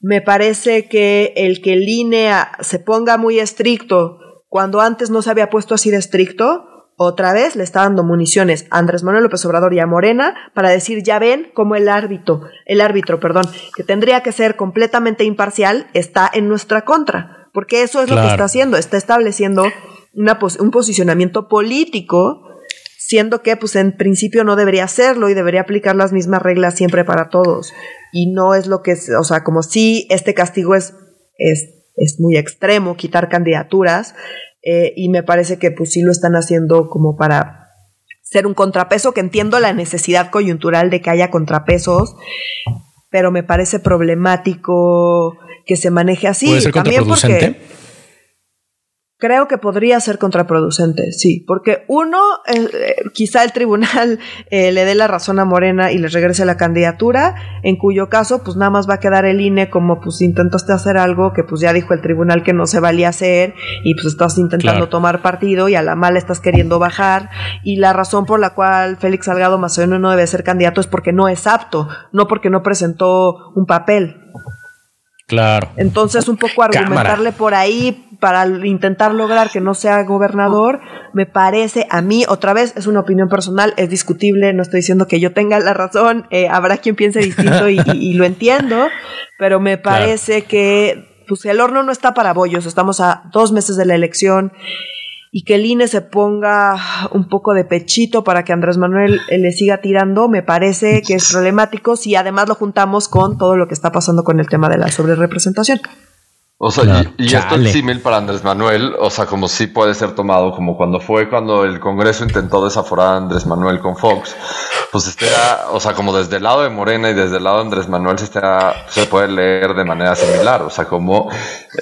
me parece que el que el INE se ponga muy estricto cuando antes no se había puesto así de estricto, otra vez le está dando municiones a Andrés Manuel López Obrador y a Morena para decir, ya ven cómo el árbitro, el árbitro, perdón, que tendría que ser completamente imparcial, está en nuestra contra. Porque eso es lo que está haciendo, está estableciendo una un posicionamiento político, siendo que pues en principio no debería hacerlo y debería aplicar las mismas reglas siempre para todos. Y no es lo que es, o sea, como si este castigo es, es, es muy extremo, quitar candidaturas, eh, y me parece que pues sí lo están haciendo como para ser un contrapeso, que entiendo la necesidad coyuntural de que haya contrapesos, pero me parece problemático que se maneje así. ¿Puede ser También porque Creo que podría ser contraproducente, sí, porque uno, eh, eh, quizá el tribunal eh, le dé la razón a Morena y le regrese la candidatura, en cuyo caso, pues nada más va a quedar el INE como pues intentaste hacer algo que pues ya dijo el tribunal que no se valía hacer y pues estás intentando tomar partido y a la mala estás queriendo bajar y la razón por la cual Félix Salgado Macedonio no debe ser candidato es porque no es apto, no porque no presentó un papel. Claro. Entonces, un poco argumentarle por ahí para intentar lograr que no sea gobernador, me parece a mí, otra vez, es una opinión personal, es discutible, no estoy diciendo que yo tenga la razón, eh, habrá quien piense distinto y, lo entiendo, pero me parece que pues el horno no está para bollos, estamos a dos meses de la elección y que el INE se ponga un poco de pechito para que Andrés Manuel eh, le siga tirando, me parece que es problemático si además lo juntamos con todo lo que está pasando con el tema de la sobrerepresentación. O sea, y, esto es símil para Andrés Manuel, o sea, como sí puede ser tomado, como cuando fue cuando el Congreso intentó desaforar a Andrés Manuel con Fox, pues este o sea, como desde el lado de Morena y desde el lado de Andrés Manuel se, está, se puede leer de manera similar, o sea, como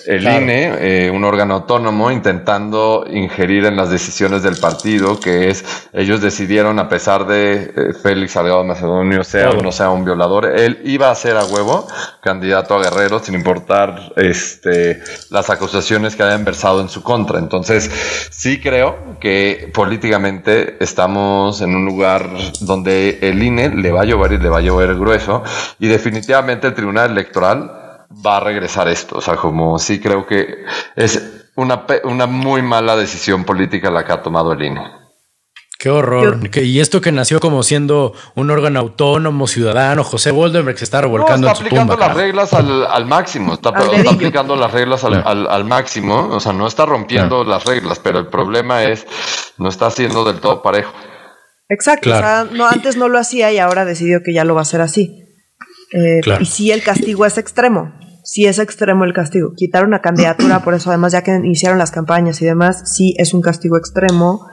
el INE, eh, un órgano autónomo, intentando ingerir en las decisiones del partido, que es, ellos decidieron, a pesar de eh, Félix Salgado Macedonio sea o no sea un violador, él iba a ser a huevo candidato a Guerrero sin importar, este, este, las acusaciones que hayan versado en su contra. Entonces, sí creo que políticamente estamos en un lugar donde el INE le va a llover y le va a llover grueso y definitivamente el Tribunal Electoral va a regresar esto. O sea, como sí creo que es una, una muy mala decisión política la que ha tomado el INE. Qué horror. y esto que nació como siendo un órgano autónomo, ciudadano, José Woldenberg se está revolcando en su tumba. Está aplicando las reglas al, máximo, está, aplicando las reglas al, máximo, o sea, no está rompiendo las reglas, pero el problema es, no está haciendo del todo parejo. Exacto, o sea, no, antes no lo hacía y ahora decidió que ya lo va a hacer así. Eh, y sí, el castigo es extremo, sí es extremo el castigo. Quitar una candidatura, por eso además ya que iniciaron las campañas y demás, sí es un castigo extremo.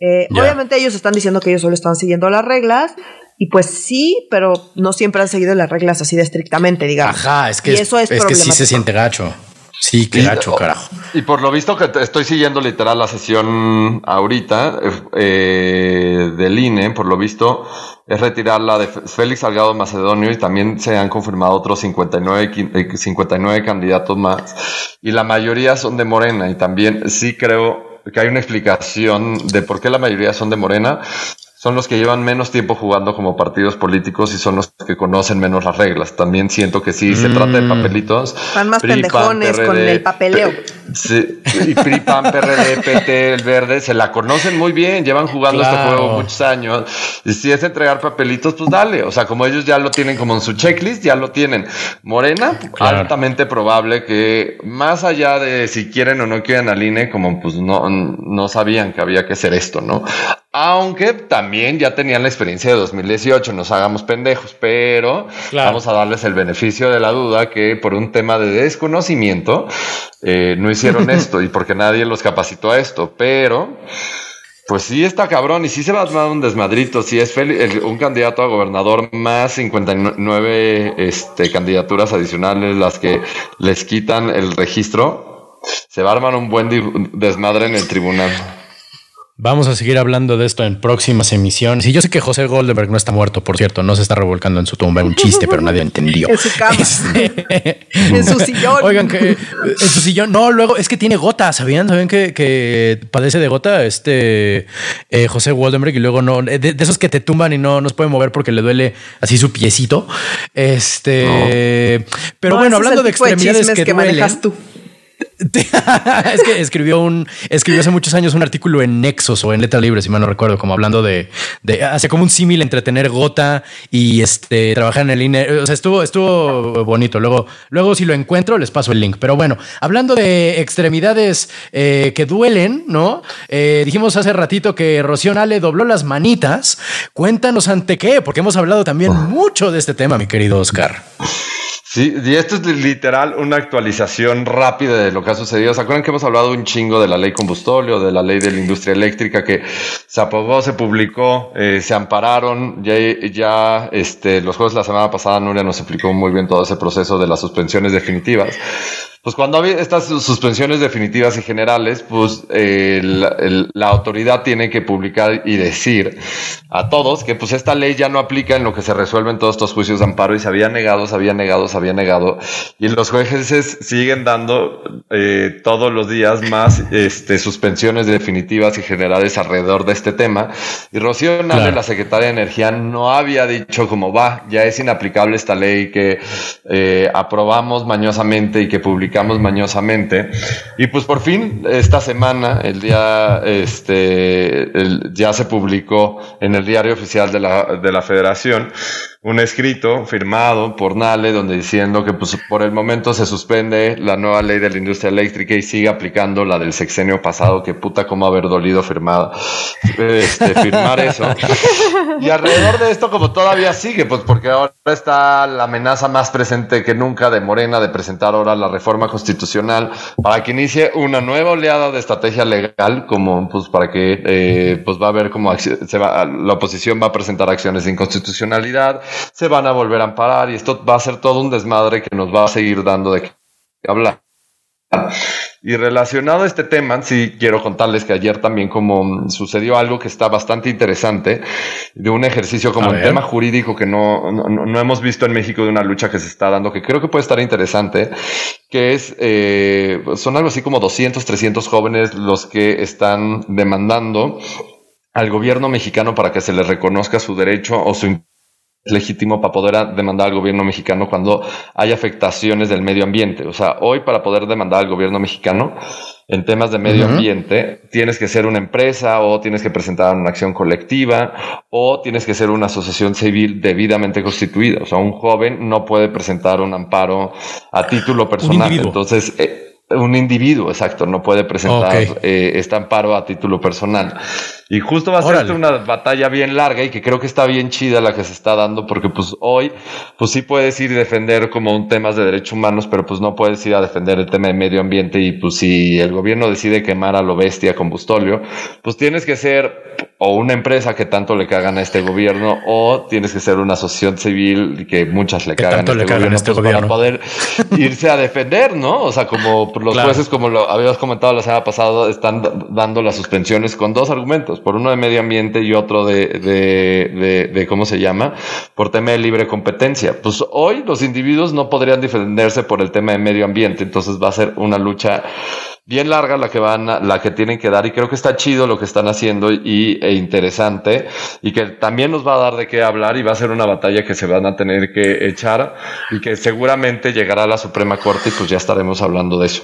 Eh, obviamente ellos están diciendo que ellos solo están siguiendo las reglas. Y pues sí, pero no siempre han seguido las reglas así de estrictamente, digamos. Ajá, es que, eso es, que sí se siente gacho. Sí, qué gacho, carajo. Y por lo visto que estoy siguiendo literal la sesión ahorita eh, del INE, por lo visto es retirar la de Félix Salgado Macedonio y también se han confirmado otros 59, 59 eh, candidatos más. Y la mayoría son de Morena y también sí creo que hay una explicación de por qué la mayoría son de Morena son los que llevan menos tiempo jugando como partidos políticos y son los que conocen menos las reglas. También siento que sí se trata de mm. papelitos. Van más pendejones con el papeleo. Sí, y PRI, PAN, PRD, PT, el verde, se la conocen muy bien, llevan jugando este juego muchos años. Y si es entregar papelitos, pues dale. O sea, como ellos ya lo tienen como en su checklist, ya lo tienen. Morena, altamente probable que más allá de si quieren o no quieren al INE, como pues no, no sabían que había que hacer esto, ¿no? Aunque también ya tenían la experiencia de 2018, nos hagamos pendejos, pero vamos a darles el beneficio de la duda que por un tema de desconocimiento eh, no hicieron esto y porque nadie los capacitó a esto, pero pues sí está cabrón y sí se va a tomar un desmadrito, si es un candidato a gobernador más 59 este, candidaturas adicionales las que les quitan el registro, se va a armar un buen desmadre en el tribunal. Vamos a seguir hablando de esto en próximas emisiones. Y yo sé que José Goldberg no está muerto, por cierto, no se está revolcando en su tumba, un chiste, pero nadie entendió. En su cama. Este, en su sillón. Oigan, que en su sillón, no, luego es que tiene gota, ¿sabían? ¿Sabían que, padece de gota este eh, José Goldberg y luego no, de, esos que te tumban y no, nos puede mover porque le duele así su piecito? Este, pero bueno, hablando de extremidades que, que manejas tú. Es que escribió un escribió hace muchos años un artículo en Nexos o en Letra Libre, si mal no recuerdo, como hablando de, de hace como un símil entre tener gota y este trabajar en el INE. O sea, estuvo, estuvo bonito. Luego, luego si lo encuentro, les paso el link. Pero bueno, hablando de extremidades eh, que duelen, ¿no? Eh, dijimos hace ratito que Rocío le dobló las manitas. Cuéntanos ante qué, porque hemos hablado también mucho de este tema, mi querido Oscar. Sí, y esto es literal una actualización rápida de lo que ha sucedido. ¿Se acuerdan que hemos hablado un chingo de la ley combustóleo, de la ley de la industria eléctrica que se aprobó, se publicó, eh, se ampararon? Ya, ya este, los jueves la semana pasada Nuria nos explicó muy bien todo ese proceso de las suspensiones definitivas. Pues cuando hay estas suspensiones definitivas y generales, pues la autoridad tiene que publicar y decir a todos que pues esta ley ya no aplica en lo que se resuelven todos estos juicios de amparo y se había negado, se había negado, se había negado. Y los jueces siguen dando eh, todos los días más este, suspensiones definitivas y generales alrededor de este tema. Y Rocío Nale, la secretaria de Energía, no había dicho como va, ya es inaplicable esta ley que eh, aprobamos mañosamente y que publicamos mañosamente. Y pues por fin, esta semana, el día, este, ya se publicó en el diario oficial de la, de la federación un escrito firmado por Nale donde diciendo que pues, por el momento se suspende la nueva ley de la industria eléctrica y sigue aplicando la del sexenio pasado, que puta como haber dolido firmada, este, firmar eso. Y alrededor de esto como todavía sigue, pues porque ahora está la amenaza más presente que nunca de Morena de presentar ahora la reforma constitucional para que inicie una nueva oleada de estrategia legal, como pues para que eh, pues va a haber como se va, la oposición va a presentar acciones de inconstitucionalidad se van a volver a amparar y esto va a ser todo un desmadre que nos va a seguir dando de qué hablar. Y relacionado a este tema, sí quiero contarles que ayer también como sucedió algo que está bastante interesante, de un ejercicio como un tema jurídico que no, no, hemos visto en México de una lucha que se está dando, que creo que puede estar interesante, que es, eh, son algo así como 200, 300 jóvenes los que están demandando al gobierno mexicano para que se les reconozca su derecho o su legítimo para poder demandar al gobierno mexicano cuando hay afectaciones del medio ambiente. O sea, hoy para poder demandar al gobierno mexicano en temas de medio ambiente, tienes que ser una empresa o tienes que presentar una acción colectiva o tienes que ser una asociación civil debidamente constituida. O sea, un joven no puede presentar un amparo a título personal. Entonces, eh, un individuo, exacto, no puede presentar eh, este amparo a título personal. Y justo va a ser una batalla bien larga y que creo que está bien chida la que se está dando porque pues hoy pues sí puedes ir a defender como un temas de derechos humanos, pero pues no puedes ir a defender el tema de medio ambiente y pues si el gobierno decide quemar a lo bestia combustóleo, pues tienes que ser o una empresa que tanto le cagan a este gobierno o tienes que ser una asociación civil que muchas le cagan, a este, gobierno, este pues, para poder irse a defender, ¿no? O sea, como los jueces, como lo habías comentado la semana pasada, están dando las suspensiones con dos argumentos por uno de medio ambiente y otro de, de, de, ¿cómo se llama? Por tema de libre competencia. Pues hoy los individuos no podrían defenderse por el tema de medio ambiente, entonces va a ser una lucha bien larga la que van la que tienen que dar y creo que está chido lo que están haciendo y e interesante y que también nos va a dar de qué hablar y va a ser una batalla que se van a tener que echar y que seguramente llegará a la Suprema Corte y pues ya estaremos hablando de eso.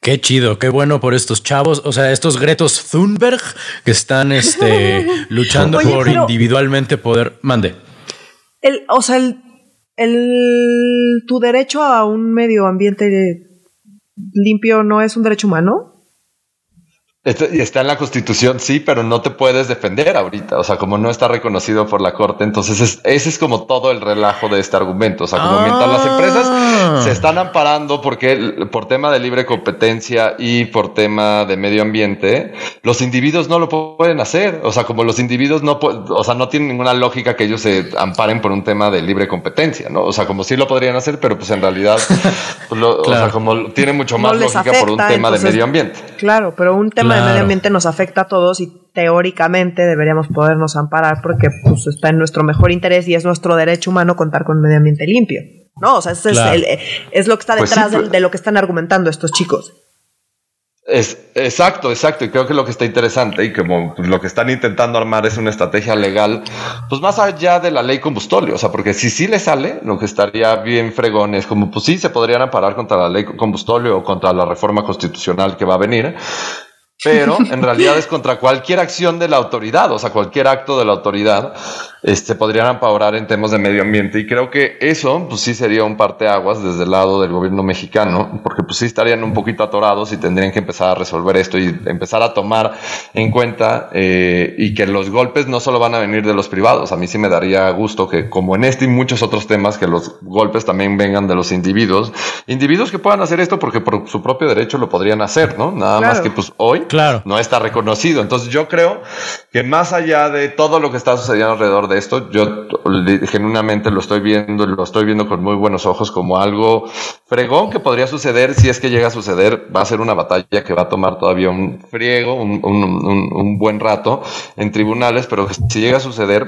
Qué chido, qué bueno por estos chavos, o sea, estos Gretos Thunberg que están este, luchando por individualmente poder. Mande. El, o sea, el, el, tu derecho a un medio ambiente limpio no es un derecho humano. Está en la constitución, sí, pero no te puedes defender ahorita. O sea, como no está reconocido por la corte. Entonces, ese es como todo el relajo de este argumento. O sea, como mientras las empresas ah. se están amparando porque por tema de libre competencia y por tema de medio ambiente, los individuos no lo pueden hacer. O sea, como los individuos no, o sea, no tienen ninguna lógica que ellos se amparen por un tema de libre competencia, ¿no? O sea, como sí lo podrían hacer, pero pues en realidad, pues o sea, como tiene mucho más lógica por un tema de medio ambiente. Claro, pero un tema el medio ambiente nos afecta a todos y teóricamente deberíamos podernos amparar porque pues, está en nuestro mejor interés y es nuestro derecho humano contar con un medio ambiente limpio. No, o sea, es, es, lo que está pues detrás pues. de, lo que están argumentando estos chicos. Es, exacto, exacto. Y creo que lo que está interesante y como pues, lo que están intentando armar es una estrategia legal, pues más allá de la ley combustóleo. O sea, porque si sí le sale, lo que estaría bien fregón es como, pues sí, se podrían amparar contra la ley combustóleo o contra la reforma constitucional que va a venir pero en realidad es contra cualquier acción de la autoridad, o sea, cualquier acto de la autoridad este, podrían amparar en temas de medio ambiente. Y creo que eso, pues sí sería un parteaguas desde el lado del gobierno mexicano, porque pues sí estarían un poquito atorados y tendrían que empezar a resolver esto y empezar a tomar en cuenta eh, y que los golpes no solo van a venir de los privados. A mí sí me daría gusto que, como en este y muchos otros temas, que los golpes también vengan de los individuos. Individuos que puedan hacer esto porque por su propio derecho lo podrían hacer, ¿no? Nada más que pues hoy claro. no está reconocido. Entonces yo creo que más allá de todo lo que está sucediendo alrededor de esto. Yo genuinamente lo estoy viendo, lo estoy viendo con muy buenos ojos como algo fregón que podría suceder. Si es que llega a suceder, va a ser una batalla que va a tomar todavía un friego, un, buen rato en tribunales, pero si llega a suceder,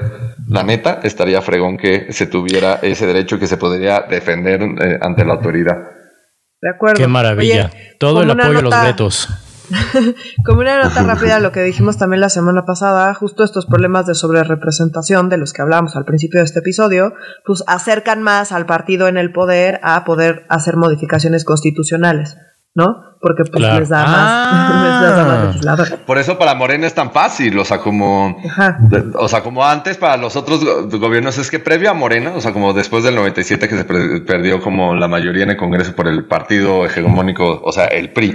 la neta, estaría fregón que se tuviera ese derecho que se podría defender eh, ante la autoridad. De acuerdo. Qué maravilla. Todo el apoyo a los vetos. Como una nota rápida lo que dijimos también la semana pasada, justo estos problemas de sobrerepresentación de los que hablábamos al principio de este episodio, pues acercan más al partido en el poder a poder hacer modificaciones constitucionales, ¿no? Porque pues les, da más, ah. Por eso para Morena es tan fácil, o sea, como o sea, como antes para los otros gobiernos es que previo a Morena, o sea, como después del 97 que se perdió como la mayoría en el Congreso por el partido hegemónico, o sea, el PRI.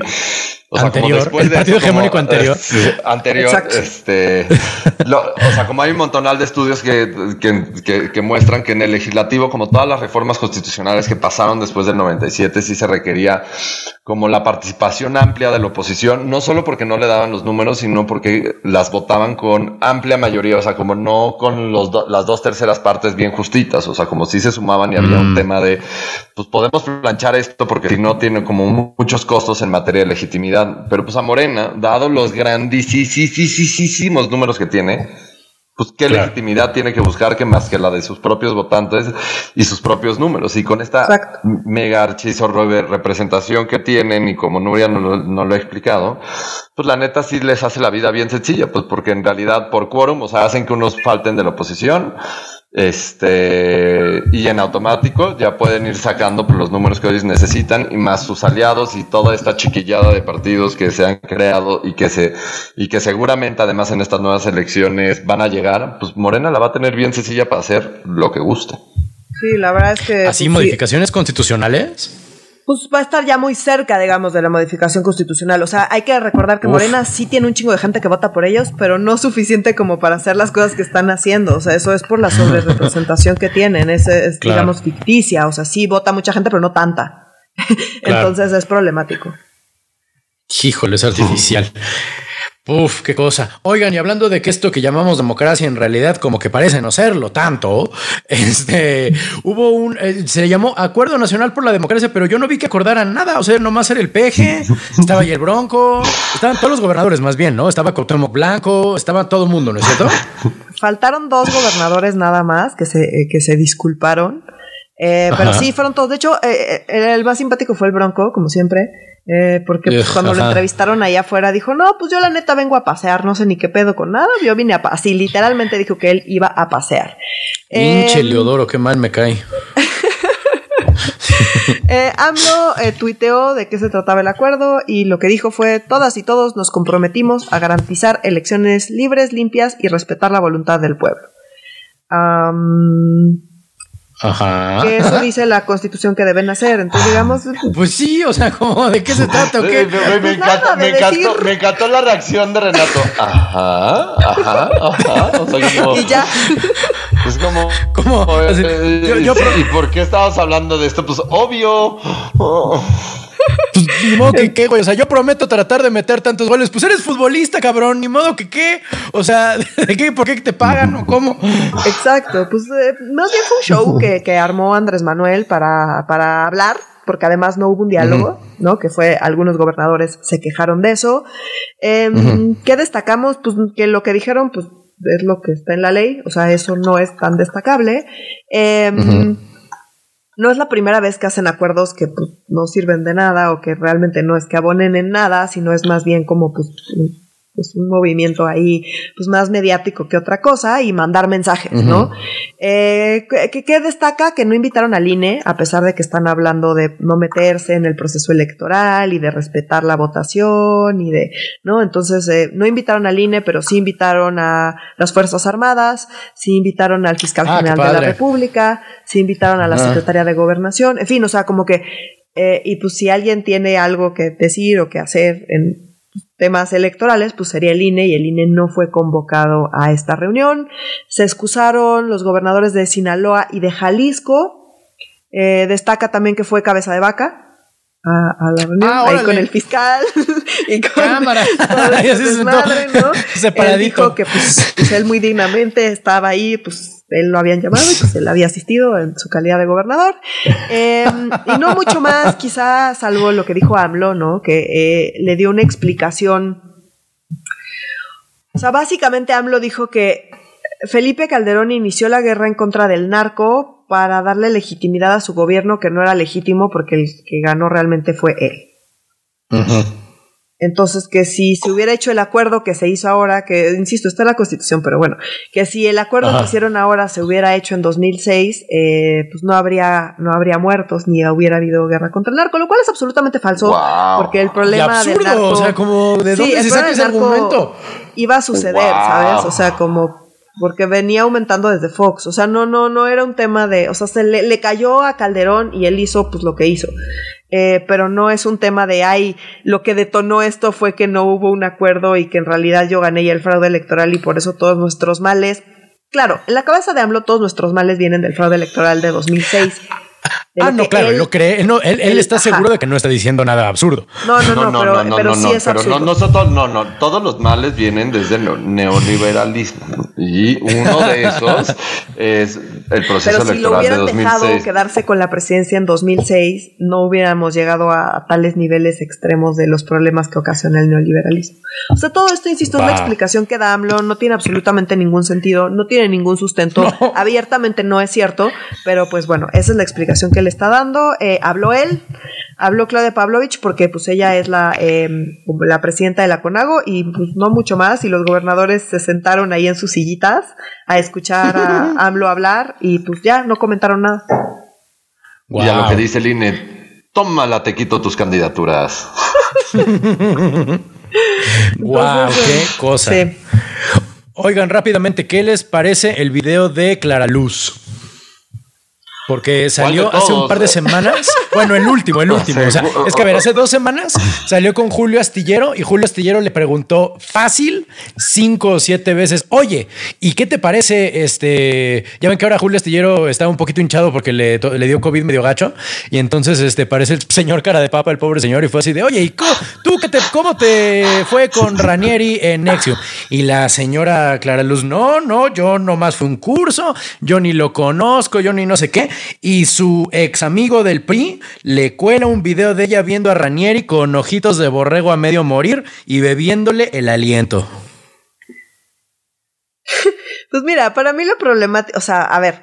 O sea, anterior, como el partido hegemónico anterior. anterior, este, o sea, como hay un montonal de estudios que, que, que, muestran que en el legislativo, como todas las reformas constitucionales que pasaron después del 97, sí se requería como la participación amplia de la oposición, no solo porque no le daban los números, sino porque las votaban con amplia mayoría, o sea, como no con los las dos terceras partes bien justitas, o sea, como si se sumaban y había un mm. tema de, pues podemos planchar esto porque si no tiene como muchos costos en materia de legitimidad pero pues a Morena, dado los grandísimos números que tiene, pues qué legitimidad tiene que buscar que más que la de sus propios votantes y sus propios números. Y con esta mega archizo representación que tienen y como Nuria no, no, lo ha explicado, pues la neta sí les hace la vida bien sencilla, pues porque en realidad por quórum, o sea, hacen que unos falten de la oposición este, y en automático ya pueden ir sacando por los números que ellos necesitan y más sus aliados y toda esta chiquillada de partidos que se han creado y que se, y que seguramente además en estas nuevas elecciones van a llegar, pues Morena la va a tener bien sencilla para hacer lo que guste. Sí, la verdad es que. ¿Así pues, modificaciones constitucionales? Pues va a estar ya muy cerca, digamos, de la modificación constitucional. O sea, hay que recordar que Morena sí tiene un chingo de gente que vota por ellos, pero no suficiente como para hacer las cosas que están haciendo. O sea, eso es por la sobre representación que tienen. Es, digamos, ficticia. O sea, sí vota mucha gente, pero no tanta. Entonces es problemático. Híjole, es artificial. Uf, qué cosa. Oigan, y hablando de que esto que llamamos democracia en realidad como que parece no serlo tanto, este, hubo un, eh, se llamó Acuerdo Nacional por la Democracia, pero yo no vi que acordaran nada, o sea, nomás era el peje, estaba ahí el Bronco, estaban todos los gobernadores más bien, ¿no? Estaba Cuauhtémoc Blanco, estaba todo el mundo, ¿no es cierto? Faltaron dos gobernadores nada más que se, eh, que se disculparon, eh, pero sí, fueron todos. De hecho, el más simpático fue el Bronco, como siempre. Eh, porque pues, cuando lo entrevistaron allá afuera dijo, no, pues yo la neta vengo a pasear, no sé ni qué pedo con nada, yo vine a pasear, así literalmente dijo que él iba a pasear. Pinche em, Leodoro, qué mal me cae. eh, AMLO eh, tuiteó de qué se trataba el acuerdo y lo que dijo fue, todas y todos nos comprometimos a garantizar elecciones libres, limpias y respetar la voluntad del pueblo. Ajá. Que eso dice la constitución que deben hacer. Entonces, digamos. Pues sí, o sea, como de qué se trata o qué. Me, pues encantó, me, encantó, me, encantó, la reacción de Renato. Ajá, ajá, ajá. O sea, como. Y ya. Es como. ¿Cómo? Eh, yo, ¿Y por qué estábamos hablando de esto? Pues obvio. Oh. Pues, ni modo que qué, güey. O sea, yo prometo tratar de meter tantos goles. Pues eres futbolista, cabrón. Ni modo que qué. O sea, ¿de qué? ¿Por qué te pagan o cómo? Exacto. Pues eh, más bien fue un show que, que armó Andrés Manuel para, para hablar porque además no hubo un diálogo, ¿no? Que fue, algunos gobernadores se quejaron de eso. Eh, ¿Qué destacamos? Pues que lo que dijeron, pues es lo que está en la ley, o sea, eso no es tan destacable. Eh, no es la primera vez que hacen acuerdos que pues, no sirven de nada o que realmente no es que abonen en nada, sino es más bien como pues pues, un movimiento ahí pues más mediático que otra cosa y mandar mensajes, ¿no? Eh, ¿qué, destaca? Que no invitaron al INE, a pesar de que están hablando de no meterse en el proceso electoral y de respetar la votación y de, ¿no? Entonces, eh, no invitaron al INE, pero sí invitaron a las Fuerzas Armadas, sí invitaron al Fiscal ah, General de la República, sí invitaron a la. Secretaría de Gobernación, en fin, o sea, como que, eh, y pues si alguien tiene algo que decir o que hacer en temas electorales, pues sería el INE y el INE no fue convocado a esta reunión. Se excusaron los gobernadores de Sinaloa y de Jalisco. Eh, destaca también que fue cabeza de vaca. A, la reunión, ah, ahí con el fiscal y con cámara. ¿no? Él dijo que pues, pues, él muy dignamente estaba ahí, pues él lo habían llamado y pues él había asistido en su calidad de gobernador. Em, y no mucho más, quizá salvo lo que dijo AMLO, ¿no? Que eh, le dio una explicación. O sea, básicamente AMLO dijo que Felipe Calderón inició la guerra en contra del narco para darle legitimidad a su gobierno, que no era legítimo porque el que ganó realmente fue él. Entonces, que si se hubiera hecho el acuerdo que se hizo ahora, que insisto, está en la Constitución, pero bueno, que si el acuerdo que hicieron ahora se hubiera hecho en 2006, eh, pues no habría, no habría muertos ni hubiera habido guerra contra el narco, lo cual es absolutamente falso, porque el problema del narco, o sea, como de dónde se saca ese argumento, iba a suceder, ¿sabes? O sea, como porque venía aumentando desde Fox, o sea, no, no, no era un tema de, o sea, se le, le cayó a Calderón y él hizo pues lo que hizo. Eh, pero no es un tema de, ay, lo que detonó esto fue que no hubo un acuerdo y que en realidad yo gané el fraude electoral y por eso todos nuestros males. Claro, en la cabeza de AMLO todos nuestros males vienen del fraude electoral de 2006. Ah, no, claro, él, lo cree. No, él, él, está seguro de que no está diciendo nada absurdo. No, no, no, no pero, no, pero sí es absurdo. No, nosotros, no, no, todos los males vienen desde el neoliberalismo. Y uno de esos es el proceso pero electoral si lo hubieran dejado quedarse con la presidencia en 2006, no hubiéramos llegado a, tales niveles extremos de los problemas que ocasiona el neoliberalismo. O sea, todo esto, insisto, es la explicación que da AMLO, no tiene absolutamente ningún sentido, no tiene ningún sustento, abiertamente no es cierto, pero pues bueno, esa es la explicación que le está dando. Eh, habló él, habló Claudia Pavlovich porque pues ella es la, em, la presidenta de la CONAGO y pues no mucho más y los gobernadores se sentaron ahí en sus sillitas a escuchar a AMLO hablar y pues ya no comentaron nada. Y a lo que dice el INE, tómala, te quito tus candidaturas. wow, qué cosa. Oigan rápidamente, ¿qué les parece el video de Clara Luz? Porque salió hace un par de semanas. Bueno, el último, el último. O sea, es que a ver, hace dos semanas salió con Julio Astillero y Julio Astillero le preguntó fácil cinco o siete veces, oye, ¿y qué te parece? Este, ya ven que ahora Julio Astillero estaba un poquito hinchado porque le, le dio COVID medio gacho y entonces este parece el señor cara de papa, el pobre señor, y fue así de, oye, ¿y tú qué te, cómo te fue con Ranieri en Nexium? Y la señora Clara Luz, no, no, yo nomás fue un curso, yo ni lo conozco, yo ni no sé qué y su ex amigo del PRI le cuela un video de ella viendo a Ranieri con ojitos de borrego a medio morir y bebiéndole el aliento. Pues mira, para mí lo problemático, o sea, a ver,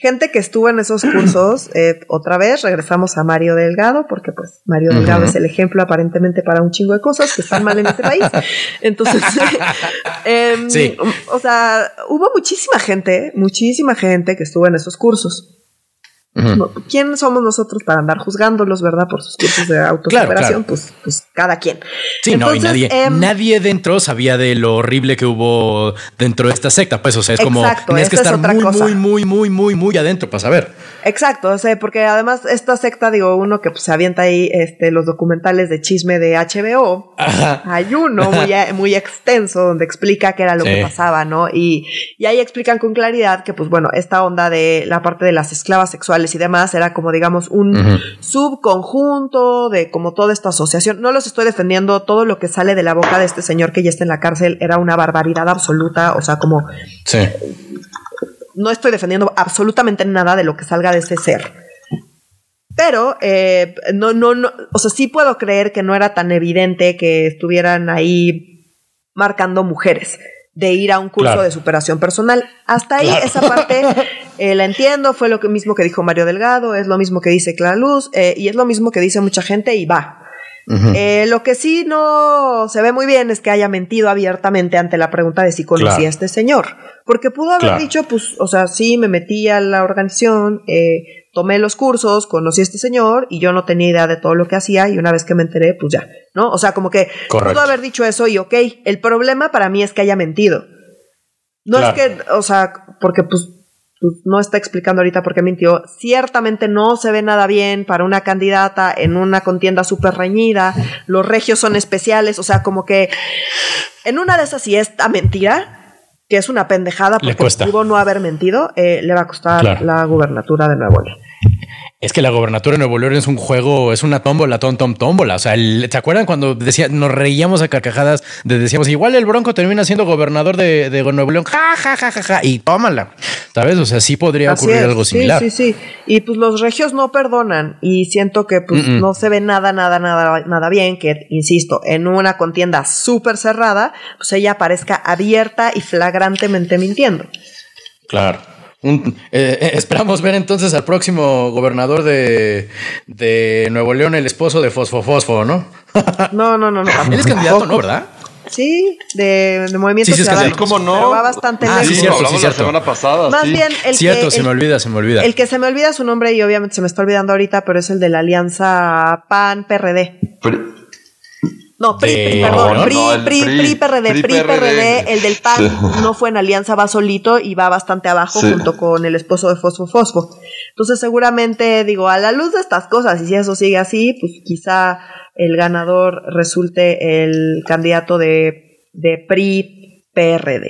gente que estuvo en esos cursos, eh, otra vez regresamos a Mario Delgado, porque pues Mario Delgado es el ejemplo aparentemente para un chingo de cosas que están mal en este país. Entonces, em, o sea, hubo muchísima gente, muchísima gente que estuvo en esos cursos. ¿Quién somos nosotros para andar juzgándolos, verdad? Por sus cursos de autosuperación, Pues, pues cada quien. Sí, no, y nadie, em, nadie dentro sabía de lo horrible que hubo dentro de esta secta. Pues, o sea, es como tienes que estar muy, muy, muy, muy, muy, muy adentro para saber. Exacto, o sea, porque además esta secta, digo, uno que pues, se avienta ahí este, los documentales de chisme de HBO, hay uno muy, muy extenso donde explica qué era lo que pasaba, ¿no? Y, y ahí explican con claridad que, pues bueno, esta onda de la parte de las esclavas sexuales y demás era como, digamos, un subconjunto de como toda esta asociación. No los estoy defendiendo, todo lo que sale de la boca de este señor que ya está en la cárcel era una barbaridad absoluta, o sea, como... Sí no estoy defendiendo absolutamente nada de lo que salga de ese ser. Pero eh, no, no, no, o sea, sí puedo creer que no era tan evidente que estuvieran ahí marcando mujeres de ir a un curso de superación personal. Hasta ahí esa parte eh, la entiendo, fue lo mismo que dijo Mario Delgado, es lo mismo que dice Clara Luz eh, y es lo mismo que dice mucha gente y va. Lo que sí no se ve muy bien es que haya mentido abiertamente ante la pregunta de si conocía a este señor. Porque pudo haber dicho, pues, o sea, sí, me metí a la organización, eh, tomé los cursos, conocí a este señor y yo no tenía idea de todo lo que hacía y una vez que me enteré, pues ya, ¿no? O sea, como que pudo haber dicho eso y ok, el problema para mí es que haya mentido. No es que, o sea, porque pues, pues no está explicando ahorita por qué mintió. Ciertamente no se ve nada bien para una candidata en una contienda súper reñida. Los regios son especiales, o sea, como que en una de esas sí está mentira, que es una pendejada porque pudo no haber mentido, eh, le va a costar la gubernatura de Nuevo León. Es que la gobernatura de Nuevo León es un juego, es una tómbola, tom, tom, tómbola. O sea, ¿te acuerdan cuando decía, nos reíamos a carcajadas? De, decíamos, igual el Bronco termina siendo gobernador de, Nuevo León, ja, ja, ja, ja, ja, y tómala. ¿Sabes? O sea, sí podría ocurrir algo similar. Sí, sí, sí. Y pues los regios no perdonan y siento que pues no se ve nada, nada, nada, nada bien que, insisto, en una contienda súper cerrada, pues ella parezca abierta y flagrantemente mintiendo. Claro. Eh, esperamos ver entonces al próximo gobernador de, de Nuevo León, el esposo de Fosfo Fosfo, ¿no? no, no, no, no. Él es candidato, ¿no? ¿Verdad? Sí, de, de Movimiento sí, sí, Ciudadano. ¿Cómo no? Pero va bastante ah, lejos. Sí, cierto, sí, la semana pasada. Más sí. bien, el Cierto, que, se el, me olvida, se me olvida. El que se me olvida su nombre y obviamente se me está olvidando ahorita, pero es el de la alianza PAN-PRD. No, PRI, De- PRI, perdón, no, PRI, no, PRI, PRI, PRI, PRD, PRI, PRI, PRD, PRD. el del PAN no fue en alianza, va solito y va bastante abajo Sí. junto con el esposo de Fosfo Fosfo. Entonces seguramente, digo, a la luz de estas cosas, y si eso sigue así, pues quizá el ganador resulte el candidato de, de PRI, PRD.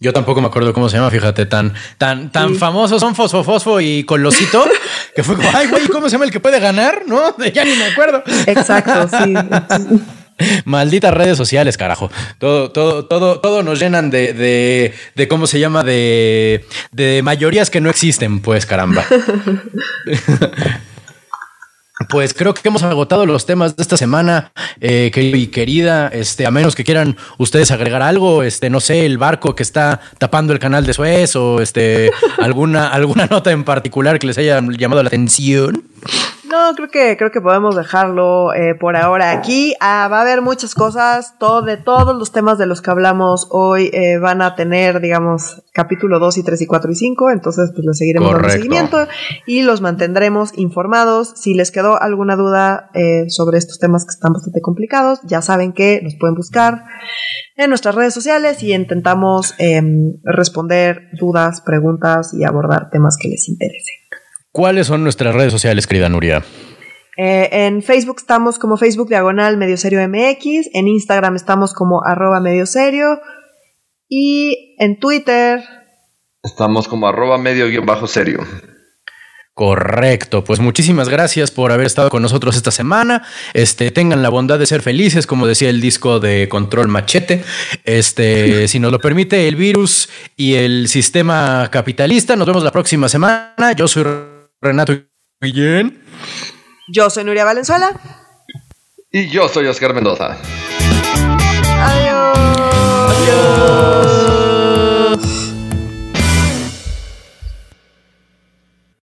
Yo tampoco me acuerdo cómo se llama, fíjate, tan, tan, tan Sí. famosos son Fosfo Fosfo y Colosito, que fue como, ay, güey, ¿cómo se llama el que puede ganar? No, ya ni me acuerdo. Exacto, sí. Malditas redes sociales, carajo. Todo, todo, todo, todo nos llenan de, de, de cómo se llama, de, de mayorías que no existen, pues, caramba. Pues creo que hemos agotado los temas de esta semana, eh, querido y querida. Este, a menos que quieran ustedes agregar algo, este, no sé, el barco que está tapando el canal de Suez o este, alguna, alguna nota en particular que les haya llamado la atención. No, creo que, creo que podemos dejarlo eh, por ahora aquí. Ah, va a haber muchas cosas. Todo, de todos los temas de los que hablamos hoy eh, van a tener, digamos, capítulo 2 y 3 y 4 y 5. Entonces, pues les seguiremos dando seguimiento y los mantendremos informados. Si les quedó alguna duda eh, sobre estos temas que están bastante complicados, ya saben que nos pueden buscar en nuestras redes sociales y intentamos em, responder dudas, preguntas y abordar temas que les interesen. ¿Cuáles son nuestras redes sociales, querida Nuria? Eh, en Facebook estamos como Facebook Diagonal Medio Serio MX, en Instagram estamos como arroba medio serio y en Twitter Estamos como arroba medio guion bajo serio. Correcto, pues muchísimas gracias por haber estado con nosotros esta semana. Este, tengan la bondad de ser felices, como decía el disco de Control Machete. Este, si nos lo permite el virus y el sistema capitalista. Nos vemos la próxima semana. Yo soy Renato Guillén. Yo soy Nuria Valenzuela. Y yo soy Oscar Mendoza. Adiós. Adiós.